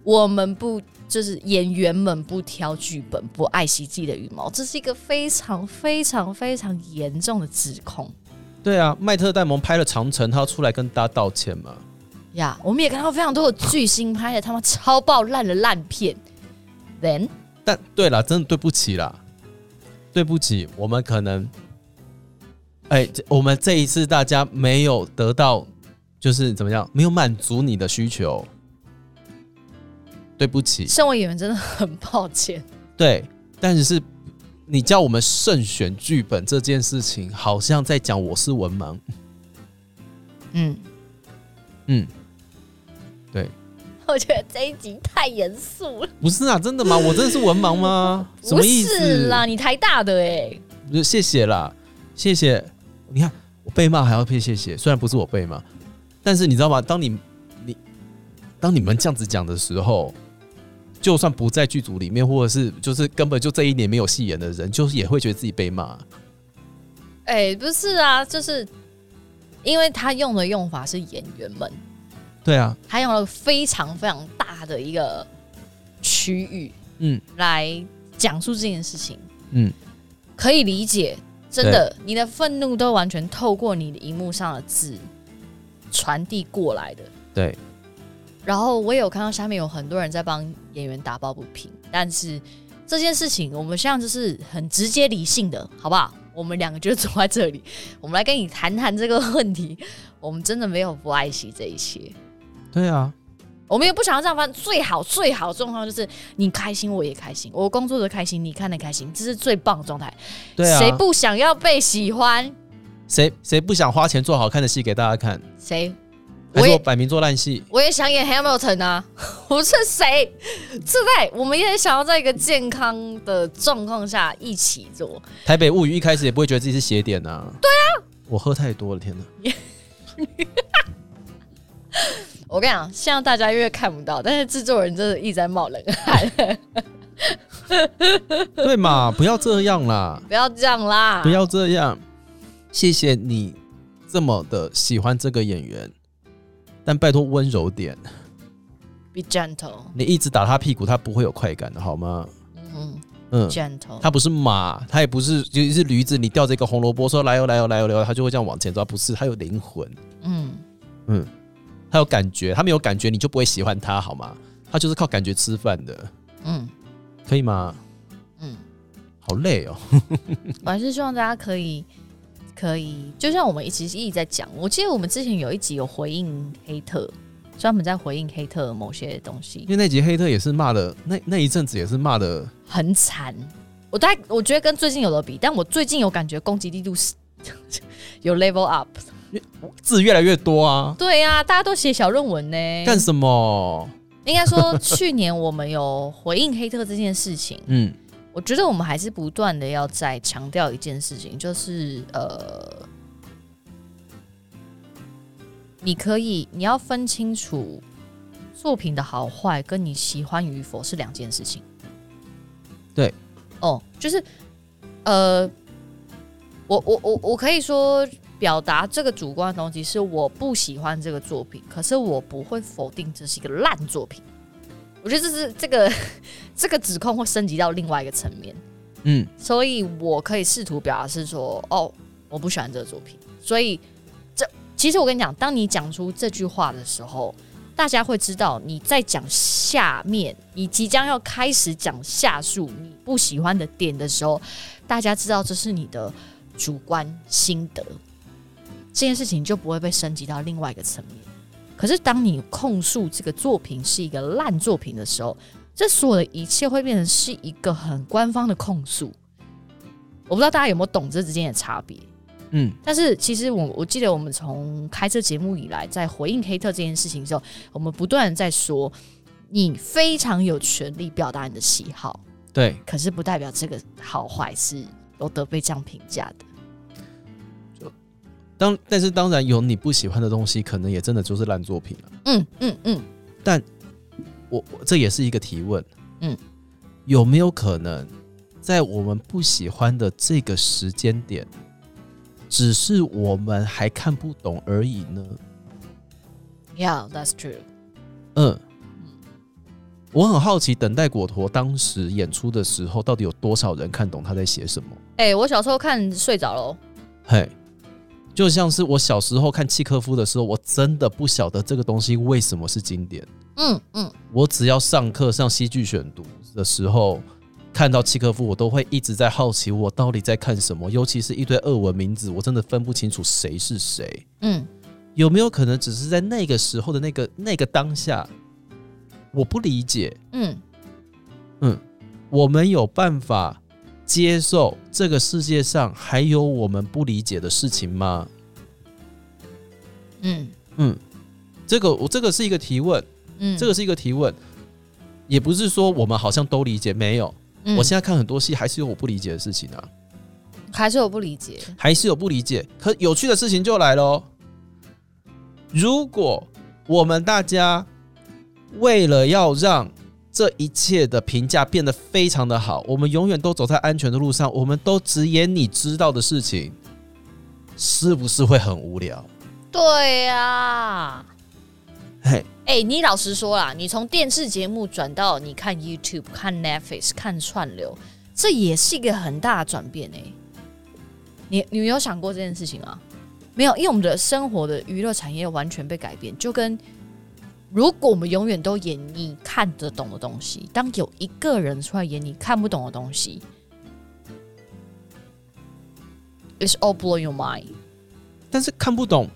我们不就是演员们不挑剧本，不爱惜自己的羽毛，这是一个非常非常非常严重的指控。对啊，麦特戴蒙拍了《长城》，他要出来跟大家道歉嘛？呀，我们也看到非常多的巨星拍的他妈超爆烂的烂片。Then，但对了，真的对不起啦，对不起，我们可能，哎，我们这一次大家没有得到，就是怎么样，没有满足你的需求，对不起。身为演员真的很抱歉。对，但是你叫我们慎选剧本这件事情，好像在讲我是文盲。嗯嗯。对，我觉得这一集太严肃了。不是啊，真的吗？我真的是文盲吗？什么意思啦？你台大的哎，谢谢啦，谢谢。你看我被骂还要配谢谢，虽然不是我被骂，但是你知道吗？当你你当你们这样子讲的时候，就算不在剧组里面，或者是就是根本就这一年没有戏演的人，就是也会觉得自己被骂。哎，不是啊，就是因为他用的用法是演员们。对啊，他用了非常非常大的一个区域，嗯，来讲述这件事情，嗯，可以理解，真的，你的愤怒都完全透过你的荧幕上的字传递过来的。对，然后我也有看到下面有很多人在帮演员打抱不平，但是这件事情我们现在就是很直接理性的，好不好？我们两个就坐在这里，我们来跟你谈谈这个问题。我们真的没有不爱惜这一切，对啊，我们也不想要这样反正。最好最好的状况就是你开心我也开心，我工作的开心你看的开心，这是最棒的状态。对啊，谁不想要被喜欢？谁谁不想花钱做好看的戏给大家看？谁？我摆明做烂戏？我也想演 Hamilton 啊！我是谁？是在我们也想要在一个健康的状况下一起做。台北物语一开始也不会觉得自己是邪点呐。对啊，我喝太多了，天哪！我跟你讲，现在大家因为看不到，但是制作人真的一直在冒冷汗。对嘛？不要这样啦！不要这样啦！不要这样！谢谢你这么的喜欢这个演员，但拜托温柔点。Be gentle。你一直打他屁股，他不会有快感的，好吗？嗯嗯，gentle。他不是马，他也不是，就是驴子。你吊着一个红萝卜，说来哦来哦来哦来哦，他就会这样往前抓。不是，他有灵魂。嗯嗯，他有感觉，他没有感觉，你就不会喜欢他，好吗？他就是靠感觉吃饭的。嗯。可以吗？嗯，好累哦。我还是希望大家可以，可以，就像我们一直一直在讲。我记得我们之前有一集有回应黑特，专门在回应黑特某些东西。因为那集黑特也是骂的，那那一阵子也是骂的很惨。我大概我觉得跟最近有的比，但我最近有感觉攻击力度是 有 level up，字越来越多啊。对啊，大家都写小论文呢，干什么？应该说，去年我们有回应黑特这件事情。嗯，我觉得我们还是不断的要再强调一件事情，就是呃，你可以你要分清楚作品的好坏跟你喜欢与否是两件事情。对，哦，就是呃，我我我我可以说。表达这个主观的东西是我不喜欢这个作品，可是我不会否定这是一个烂作品。我觉得这是这个 这个指控会升级到另外一个层面。嗯，所以我可以试图表达是说，哦，我不喜欢这个作品。所以这其实我跟你讲，当你讲出这句话的时候，大家会知道你在讲下面，你即将要开始讲下述你不喜欢的点的时候，大家知道这是你的主观心得。这件事情就不会被升级到另外一个层面。可是，当你控诉这个作品是一个烂作品的时候，这所有的一切会变成是一个很官方的控诉。我不知道大家有没有懂这之间的差别？嗯，但是其实我我记得我们从开这节目以来，在回应黑特这件事情的时候，我们不断的在说，你非常有权利表达你的喜好，对，可是不代表这个好坏是有得被这样评价的。当但是当然有你不喜欢的东西，可能也真的就是烂作品了。嗯嗯嗯。但我这也是一个提问。嗯，有没有可能在我们不喜欢的这个时间点，只是我们还看不懂而已呢？Yeah, that's true. 嗯。我很好奇，等待果陀当时演出的时候，到底有多少人看懂他在写什么？哎，我小时候看睡着了。嘿。就像是我小时候看契科夫的时候，我真的不晓得这个东西为什么是经典。嗯嗯，我只要上课上戏剧选读的时候看到契科夫，我都会一直在好奇我到底在看什么。尤其是一堆俄文名字，我真的分不清楚谁是谁。嗯，有没有可能只是在那个时候的那个那个当下，我不理解。嗯嗯，我们有办法。接受这个世界上还有我们不理解的事情吗？嗯嗯，这个我这个是一个提问，嗯，这个是一个提问，也不是说我们好像都理解，没有。我现在看很多戏，还是有我不理解的事情啊，还是有不理解，还是有不理解。可有趣的事情就来喽，如果我们大家为了要让。这一切的评价变得非常的好，我们永远都走在安全的路上，我们都只演你知道的事情，是不是会很无聊？对呀，嘿，哎，你老实说啦，你从电视节目转到你看 YouTube、看 Netflix、看串流，这也是一个很大的转变哎。你你有想过这件事情吗？没有，因为我们的生活的娱乐产业完全被改变，就跟如果我们永远都演你看得懂的东西，当有一个人出来演你看不懂的东西，it's all blow your mind。但是看不懂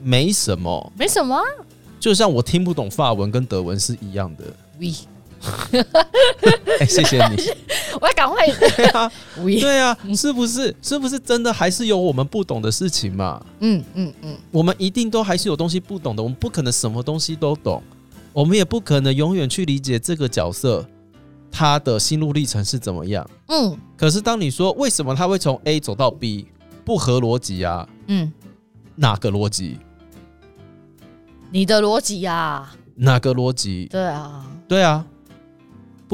没什么，没什么啊，就像我听不懂法文跟德文是一样的。we，哎、谢谢你。我要赶快 对啊，对啊，是不是？是不是真的还是有我们不懂的事情嘛？嗯嗯嗯，我们一定都还是有东西不懂的，我们不可能什么东西都懂，我们也不可能永远去理解这个角色他的心路历程是怎么样。嗯可是当你说为什么他会从 A 走到 B，不合逻辑啊？嗯，哪个逻辑？你的逻辑呀，哪个逻辑？对啊，对啊，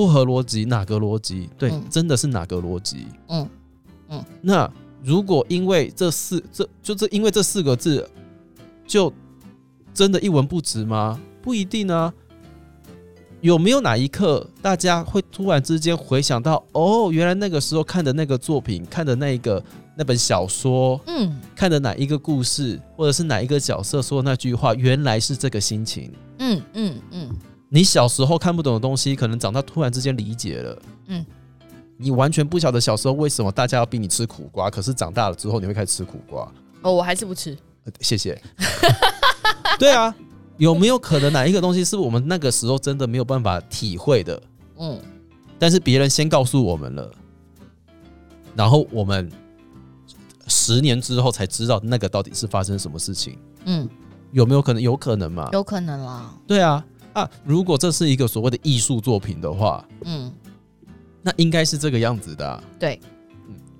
不合逻辑，哪个逻辑？对，嗯真的是哪个逻辑？嗯嗯那如果因为这四这就这因为这四个字，就真的一文不值吗？不一定啊。有没有哪一刻大家会突然之间回想到，哦，原来那个时候看的那个作品，看的那一个那本小说，嗯看的哪一个故事，或者是哪一个角色说的那句话，原来是这个心情。嗯嗯嗯你小时候看不懂的东西，可能长大突然之间理解了。嗯，你完全不晓得小时候为什么大家要逼你吃苦瓜，可是长大了之后你会开始吃苦瓜。哦，我还是不吃。呃谢谢。对啊，有没有可能哪一个东西是我们那个时候真的没有办法体会的，嗯但是别人先告诉我们了，然后我们十年之后才知道那个到底是发生什么事情？嗯，有没有可能？有可能嘛？有可能啦。对啊，啊，如果这是一个所谓的艺术作品的话，嗯，那应该是这个样子的、啊。对，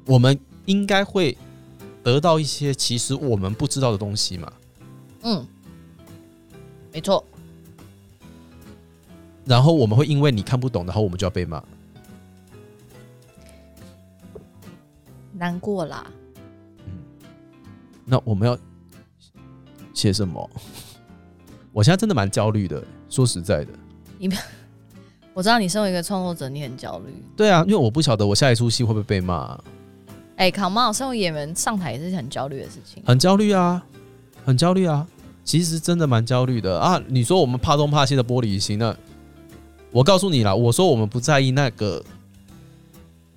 我们应该会得到一些其实我们不知道的东西嘛。嗯，没错。然后我们会因为你看不懂，然后我们就要被骂。难过啦。嗯那我们要写什么？我现在真的蛮焦虑的，说实在的。你 我知道你身为一个创作者，你很焦虑。对啊，因为我不晓得我下一出戏会不会被骂、哎、卡 come on，身为演员上台也是很焦虑的事情。很焦虑啊，很焦虑啊。其实真的蛮焦虑的啊。你说我们怕东怕西的玻璃心，那我告诉你啦，我说我们不在意那个，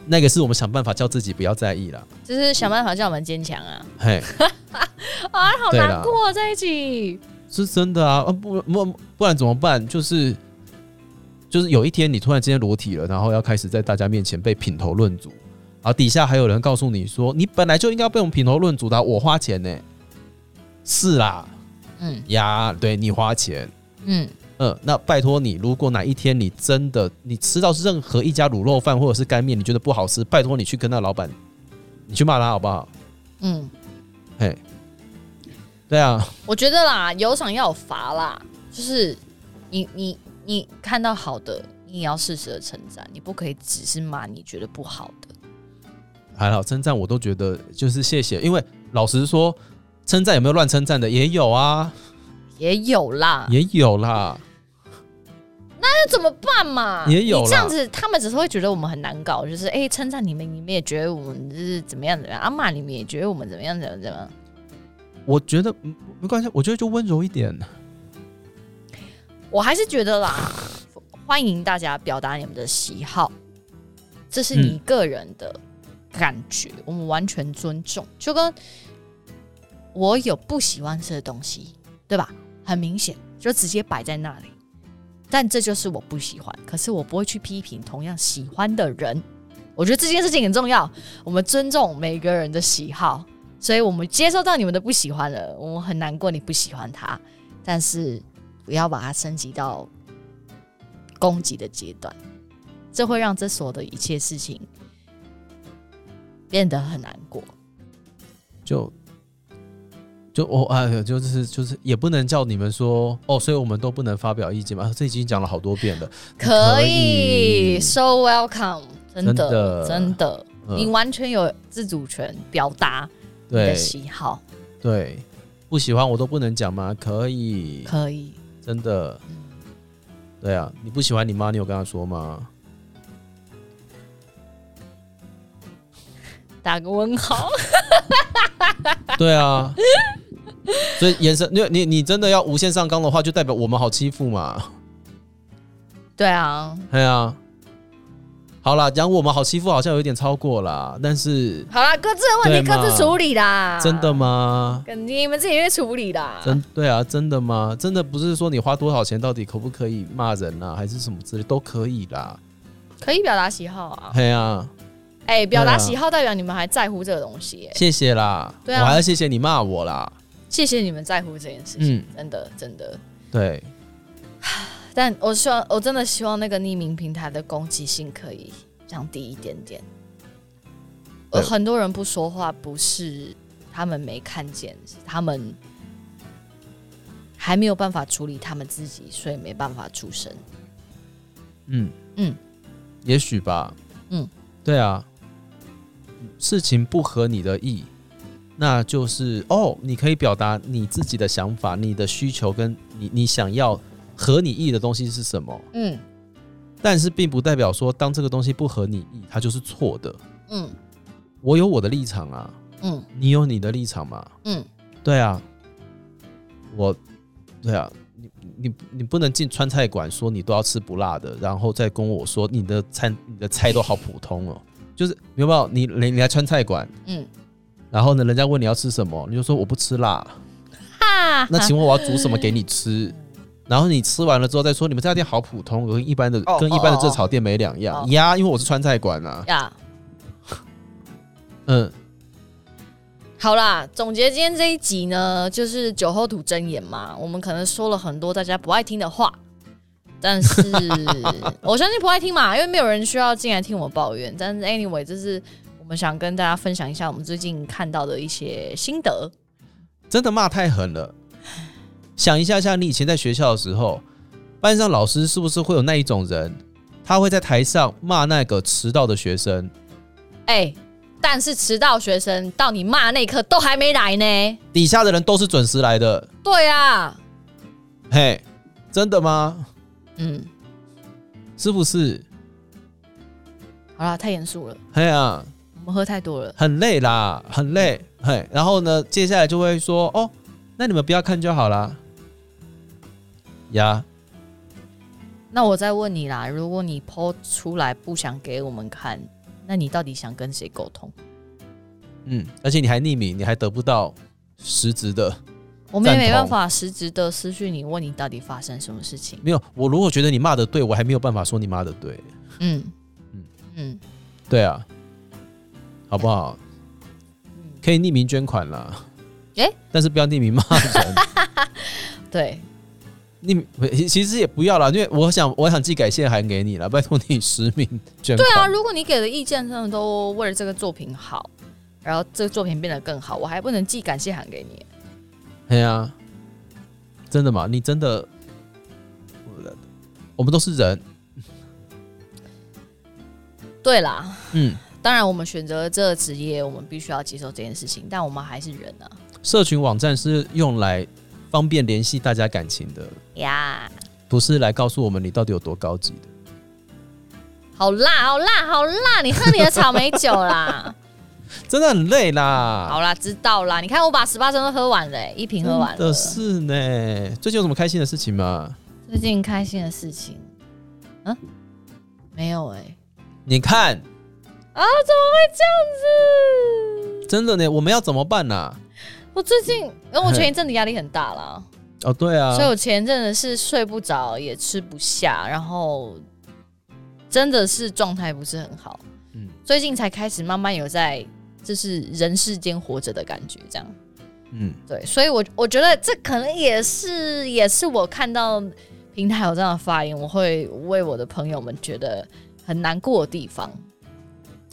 那个是我们想办法叫自己不要在意啦。就是想办法叫我们坚强啊！嘿，啊，好难过在一起。是真的啊，啊不不不然怎么办？就是就是有一天你突然之间裸体了，然后要开始在大家面前被品头论足，然后底下还有人告诉你说，你本来就应该被我们品头论足的啊、我花钱呢。是啦，嗯呀，对你花钱，嗯嗯，那拜托你，如果哪一天你真的你吃到任何一家卤肉饭或者是干面，你觉得不好吃，拜托你去跟那老板，你去骂他好不好？嗯，嘿，对啊，我觉得啦，有赏要有罚啦，就是你你你看到好的，你也要适时的称赞，你不可以只是骂你觉得不好的。还好称赞我都觉得就是谢谢，因为老实说，称赞有没有乱称赞的也有啊，也有啦，也有啦，那怎么办嘛？也有这样子，他们只是会觉得我们很难搞，就是哎，称赞你们，你们也觉得我们就是怎么样怎么样，啊骂你们也觉得我们怎么样怎么怎么样。我觉得嗯没关系，我觉得就温柔一点。我还是觉得啦，欢迎大家表达你们的喜好，这是你个人的感觉，我们完全尊重。就跟我有不喜欢吃的东西，对吧？很明显，就直接摆在那里。但这就是我不喜欢，可是我不会去批评同样喜欢的人。我觉得这件事情很重要，我们尊重每个人的喜好，所以我们接受到你们的不喜欢了，我们很难过你不喜欢他，但是不要把它升级到攻击的阶段，这会让这所有的一切事情变得很难过。就就我哎呀，就是就是也不能叫你们说哦，所以我们都不能发表意见嘛。啊这已经讲了好多遍了，可以以，so welcome，真的真的真的，嗯你完全有自主权表达你的对喜好，对，不喜欢我都不能讲吗？可以，可以。真的，嗯对啊，你不喜欢你妈，你有跟她说吗？打个问号。对啊，所以眼神，你你你真的要无限上纲的话，就代表我们好欺负嘛？对啊，对啊。好啦，讲我们好欺负好像有一点超过啦，但是好啦，各自的问题各自处理啦。真的？吗？你们自己去处理啦。真对啊，真的吗？真的不是说你花多少钱到底可不可以骂人啊，还是什么之类都可以啦。可以表达喜好啊。对啊，哎、表达喜好代表你们还在乎这个东西、哎，谢谢啦，对啊我还要谢谢你骂我啦。谢谢你们在乎这件事情，嗯，真的真的。对，但我希望，我真的希望那个匿名平台的攻击性可以降低一点点。很多人不说话，不是他们没看见，是他们还没有办法处理他们自己，所以没办法出声。嗯嗯，也许吧。嗯，对啊，事情不合你的意，那就是哦，你可以表达你自己的想法、你的需求跟你你想要合你意的东西是什么。嗯。但是并不代表说，当这个东西不合你意，它就是错的。嗯。我有我的立场啊，嗯。你有你的立场嘛？嗯，对啊，我，对啊，你你你不能进川菜馆说你都要吃不辣的，然后再跟我说你的菜你的菜都好普通哦，就是有没有你你你来川菜馆，嗯，然后呢，人家问你要吃什么，你就说我不吃辣，哈，那请问我要煮什么给你吃？然后你吃完了之后再说你们这家店好普通，跟一般的哦跟一般的哦热炒店没两样哦呀，因为我是川菜馆啊，呀，嗯，好啦，总结今天这一集呢，就是酒后吐真言嘛。我们可能说了很多大家不爱听的话，但是 我相信不爱听嘛，因为没有人需要进来听我抱怨。但是 anyway，这是我们想跟大家分享一下我们最近看到的一些心得。真的骂太狠了。想一下，像你以前在学校的时候，班上老师是不是会有那一种人，他会在台上骂那个迟到的学生？哎、但是迟到学生到你骂那一刻都还没来呢。底下的人都是准时来的，对啊，嘿，真的吗？嗯，是不是？好啦，太严肃了，嘿啊，我们喝太多了。很累啦，很累。嘿，然后呢，接下来就会说，哦，那你们不要看就好啦。呀，那我再问你啦，如果你剖出来不想给我们看，那你到底想跟谁沟通？嗯，而且你还匿名，你还得不到实质的。我们也没办法实质的私讯你，问你到底发生什么事情。没有，我如果觉得你骂的对，我还没有办法说你骂的对。嗯嗯嗯嗯，对啊，好不好？可以匿名捐款啦，诶但是不要匿名骂人。对，匿名其实也不要啦，因为我想我想寄感谢函给你了，拜托你实名捐款。对啊，如果你给的意见真的都为了这个作品好，然后这个作品变得更好，我还不能寄感谢函给你。哎呀，真的吗？你真的，我我们都是人，对啦，嗯，当然我们选择这个职业，我们必须要接受这件事情，但我们还是人啊。社群网站是用来方便联系大家感情的，呀，不是来告诉我们你到底有多高级的。好辣，好辣，好辣！你喝你的草莓酒啦。真的很累啦，好啦，知道啦。你看我把十八升都喝完了、一瓶喝完了。的是呢。最近有什么开心的事情吗？最近开心的事情，嗯，没有哎、你看，啊，怎么会这样子？真的呢，我们要怎么办呢、我最近，因为我前一阵子压力很大啦，哦，对啊所以，我前一阵子是睡不着，也吃不下，然后真的是状态不是很好。嗯最近才开始慢慢有在，就是人世间活着的感觉，这样。嗯，对，所以我我觉得这可能也是也是我看到平台有这样的发言，我会为我的朋友们觉得很难过的地方。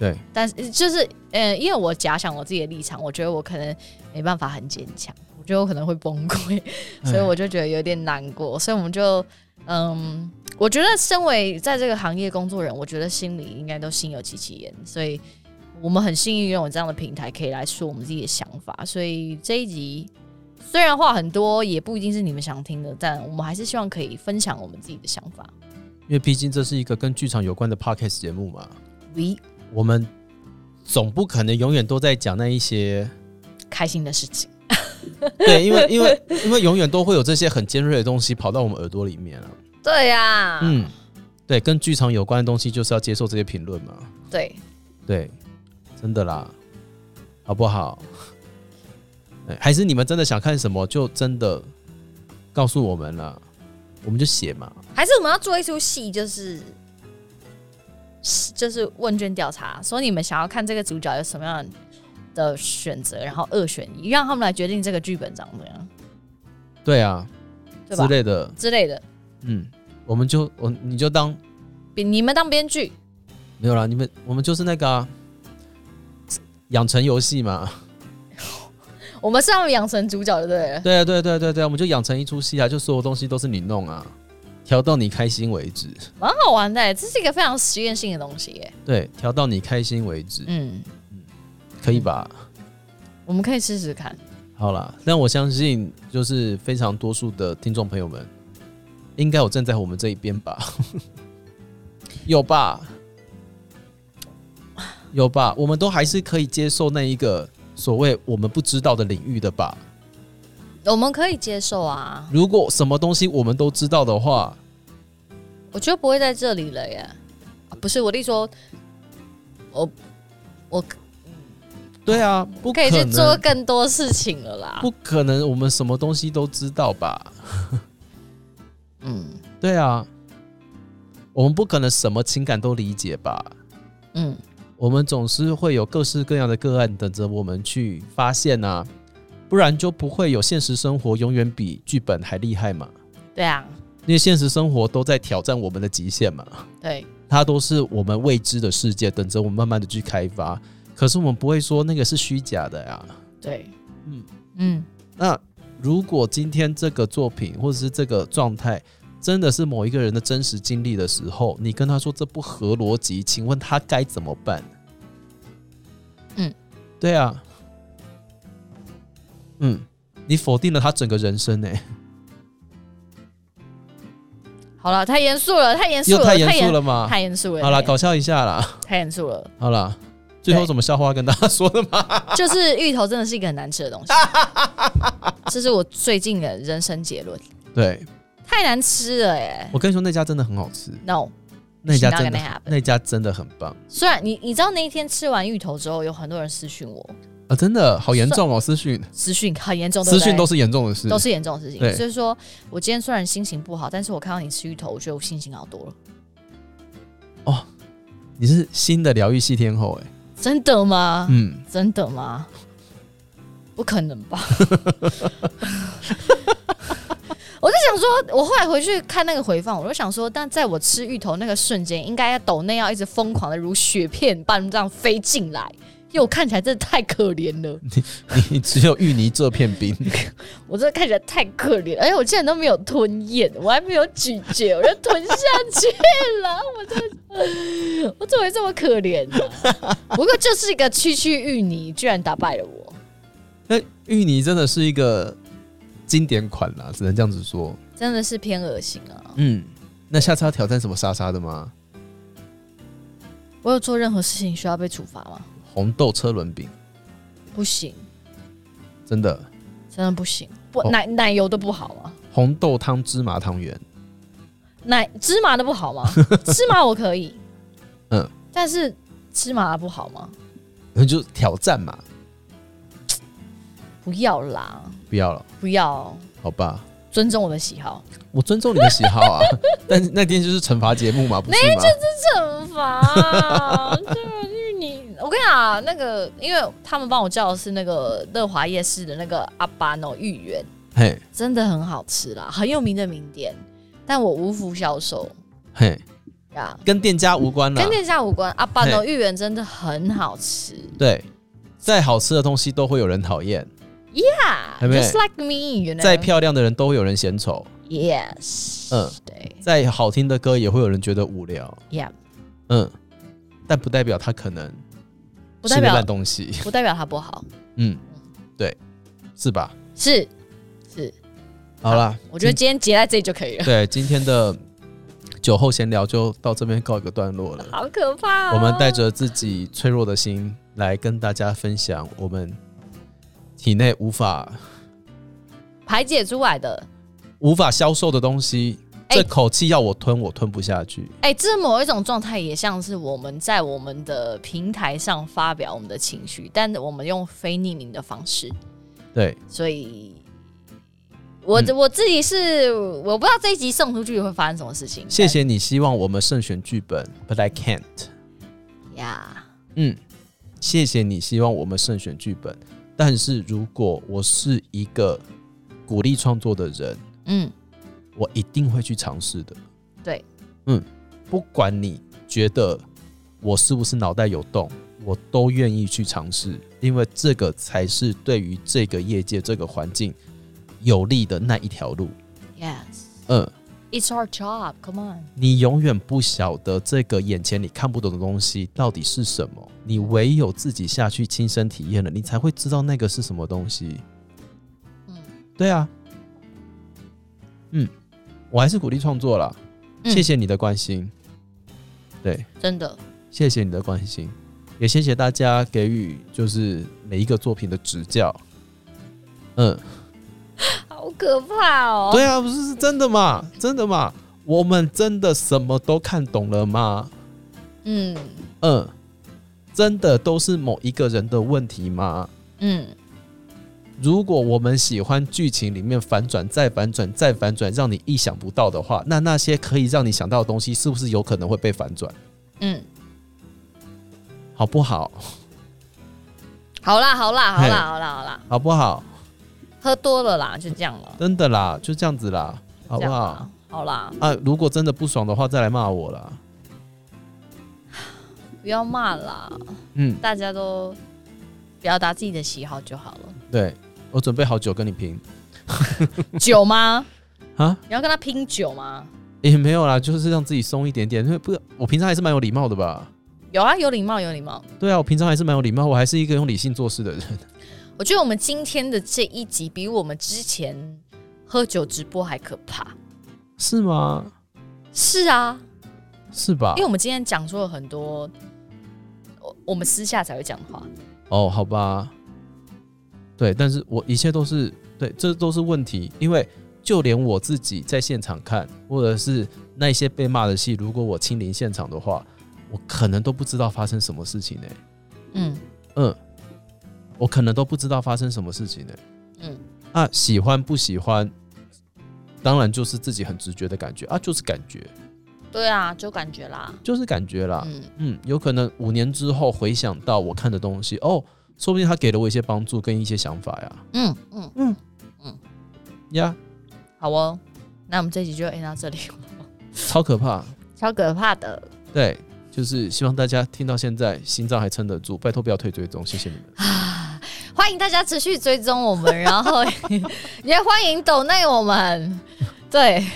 对，但是就是呃，因为我假想我自己的立场，我觉得我可能没办法很坚强，我觉得我可能会崩溃，所以我就觉得有点难过。所以我们就嗯，我觉得身为在这个行业工作人，我觉得心里应该都心有戚戚焉，所以我们很幸运拥有这样的平台，可以来说我们自己的想法。所以这一集虽然话很多，也不一定是你们想听的，但我们还是希望可以分享我们自己的想法。因为毕竟这是一个跟剧场有关的 podcast 节目嘛，We 我们总不可能永远都在讲那一些，开心的事情。对，因为因为因为永远都会有这些很尖锐的东西跑到我们耳朵里面啊。对呀、嗯，对，跟剧场有关的东西就是要接受这些评论嘛。对，对，真的啦，好不好？还是你们真的想看什么，就真的告诉我们了，我们就写嘛。还是我们要做一出戏，就是就是问卷调查，说你们想要看这个主角有什么样的选择，然后二选一，让他们来决定这个剧本长怎样，对啊，对吧？之类的，之类的，嗯，我们就我你就当比你们当编剧，没有啦，你们我们就是那个啊养成游戏嘛。我们是要养成主角，对不对？对对对对，我们就养成一出戏啊，就所有东西都是你弄啊，调到你开心为止。蛮好玩的，这是一个非常实验性的东西，耶。对，调到你开心为止，嗯，可以吧？我们可以试试看。好啦，但我相信，就是非常多数的听众朋友们，应该有站在我们这一边吧？有吧？有吧？我们都还是可以接受那一个所谓我们不知道的领域的吧？我们可以接受啊，如果什么东西我们都知道的话，我觉得不会在这里了耶。啊不是我弟说，我我对啊，不可以去做更多事情了啦。不可能，我们什么东西都知道吧？嗯对啊，我们不可能什么情感都理解吧？嗯，我们总是会有各式各样的个案等着我们去发现啊，不然就不会有现实生活永远比剧本还厉害嘛。对啊，因为现实生活都在挑战我们的极限嘛，对，它都是我们未知的世界，等着我们慢慢的去开发。可是我们不会说那个是虚假的呀。对，嗯。嗯。那如果今天这个作品或者是这个状态真的是某一个人的真实经历的时候，你跟他说这不合逻辑，请问他该怎么办？嗯，对啊，嗯，你否定了他整个人生呢、好了，太严肃了，太严肃了，太严肃了，了吗？太严肃了。好了，搞笑一下啦，太严肃了。好了，最后有对什么笑话跟大家说的吗？就是芋头真的是一个很难吃的东西，这是我最近的人生结论。对太难吃了耶我跟你说，那家真的很好吃，！No，那家真的那家真的很棒虽然你你知道那一天吃完芋头之后，有很多人私讯我，啊，真的好严重哦，私讯私讯很严重，私讯都是严重的事，都是严重的事情。对所以说我今天虽然心情不好，但是我看到你吃芋头，我觉得我心情好多了。哦你是新的疗愈系天后哎、真的吗？嗯，真的吗？不可能吧！我就想说，我后来回去看那个回放，我就想说，但在我吃芋头那个瞬间，应该抖内要一直疯狂的如雪片般这样飞进来，因为我看起来真的太可怜了，你你只有芋泥这片冰，我真的看起来太可怜了，而且我竟然都没有吞咽，我还没有咀嚼，我就吞下去了，我真的，我怎么会这么可怜呢、不过就是一个区区芋泥，居然打败了我。那芋泥真的是一个经典款啦，只能这样子说。真的是偏恶心啊！嗯，那下次要挑战什么莎莎的吗？我有做任何事情需要被处罚吗？红豆车轮饼，不行，真的真的不行。不哦奶奶油的不好啊？红豆汤芝麻汤圆，奶芝麻的不好吗？芝麻我可以，嗯，但是芝麻的不好吗？那就挑战嘛，不要啦，不要了，不要，好吧。尊重我的喜好。我尊重你的喜好啊，但那天就是惩罚节目嘛，不是吗？惩罚，我跟你讲啊，那个，因为他们帮我叫的是那个乐华夜市的那个阿巴诺芋圆，嘿，真的很好吃啦，很有名的名店，但我无福消受。嘿，呀。跟店家无关啦。跟。店家无关，阿巴诺嘿。芋圆真的很好吃。对，再好吃的东西都会有人讨厌，，Yeah, 对不对？just like me, you know. 再漂亮的人都会有人嫌丑，Yes，嗯。对。再好听的歌也会有人觉得无聊。，Yeah，嗯，但不代表他可能不代表烂东西。不代表它不好，嗯，对，是吧？是是，好啦，我觉得今天结在这里就可以了。对今天的酒后闲聊就到这边告一个段落了。好可怕、哦！我们带着自己脆弱的心，来跟大家分享我们体内无法排解出来的。无法销售的东西，哎这口气要我吞，我吞不下去。哎、这某一种状态也像是我们在我们的平台上发表我们的情绪，但我们用非匿名的方式，对，所以我、嗯我自己是我不知道这一集送出去会发生什么事情。谢谢你希望我们慎选剧本，But I can't。但呀，嗯，谢谢你希望我们慎选剧本，但是如果我是一个鼓励创作的人，嗯，我一定会去尝试的。对，嗯，不管你觉得我是不是脑袋有洞，我都愿意去尝试，因为这个才是对于这个业界、这个环境有利的那一条路。Yes, 嗯，it's our job. Come on. 你永远不晓得这个眼前你看不懂的东西到底是什么，你唯有自己下去亲身体验了，你才会知道那个是什么东西。嗯对啊，嗯，我还是鼓励创作啦，嗯谢谢你的关心，对，真的，谢谢你的关心，也谢谢大家给予就是每一个作品的指教。嗯，好可怕哦。对啊，不是是真的嘛？真的嘛？我们真的什么都看懂了吗？嗯嗯，真的都是某一个人的问题吗？嗯，如果我们喜欢剧情里面反转、再反转、再反转，让你意想不到的话，那那些可以让你想到的东西，是不是有可能会被反转？嗯，好不好？好啦好啦好啦好啦好啦，好不好？喝多了啦，就这样了，真的啦，就这样子啦，好不好？好啦，啊，如果真的不爽的话，再来骂我啦。不要骂啦，嗯，大家都表达自己的喜好就好了。对我准备好酒跟你拼酒吗？啊，你要跟他拼酒吗？也没有啦，就是让自己松一点点，因为不，我平常还是蛮有礼貌的吧？有啊，有礼貌，有礼貌。对啊，我平常还是蛮有礼貌，我还是一个用理性做事的人。我觉得我们今天的这一集比我们之前喝酒直播还可怕。是吗？是啊，是吧因为？我们今天讲出了很多我我们私下才会讲的话。哦，好吧。对，但是我一切都是对，这都是问题，因为就连我自己在现场看，或者是那些被骂的戏，如果我亲临现场的话，我可能都不知道发生什么事情呢、嗯嗯，我可能都不知道发生什么事情呢、嗯，啊，喜欢不喜欢，当然就是自己很直觉的感觉啊，就是感觉，对啊，就感觉啦。就是感觉啦。嗯嗯，有可能五年之后回想到我看的东西，哦，说不定他给了我一些帮助跟一些想法呀。嗯嗯嗯嗯，呀，好哦，那我们这集就 end 到这里，超可怕。超可怕的。对，就是希望大家听到现在心脏还撑得住，拜托不要退追踪，谢谢你们。啊，欢迎大家持续追踪我们，然后也 欢迎抖内我们，对，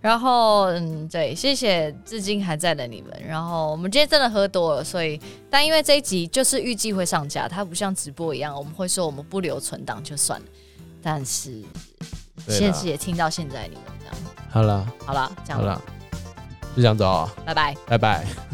然后嗯，对，谢谢至今还在的你们。然后我们今天真的喝多了，所以但因为这一集就是预计会上架，它不像直播一样，我们会说我们不留存档就算了，但是现实也听到现在你们这样，好了，好了，这样好啦，就这样子哦，拜拜。拜拜。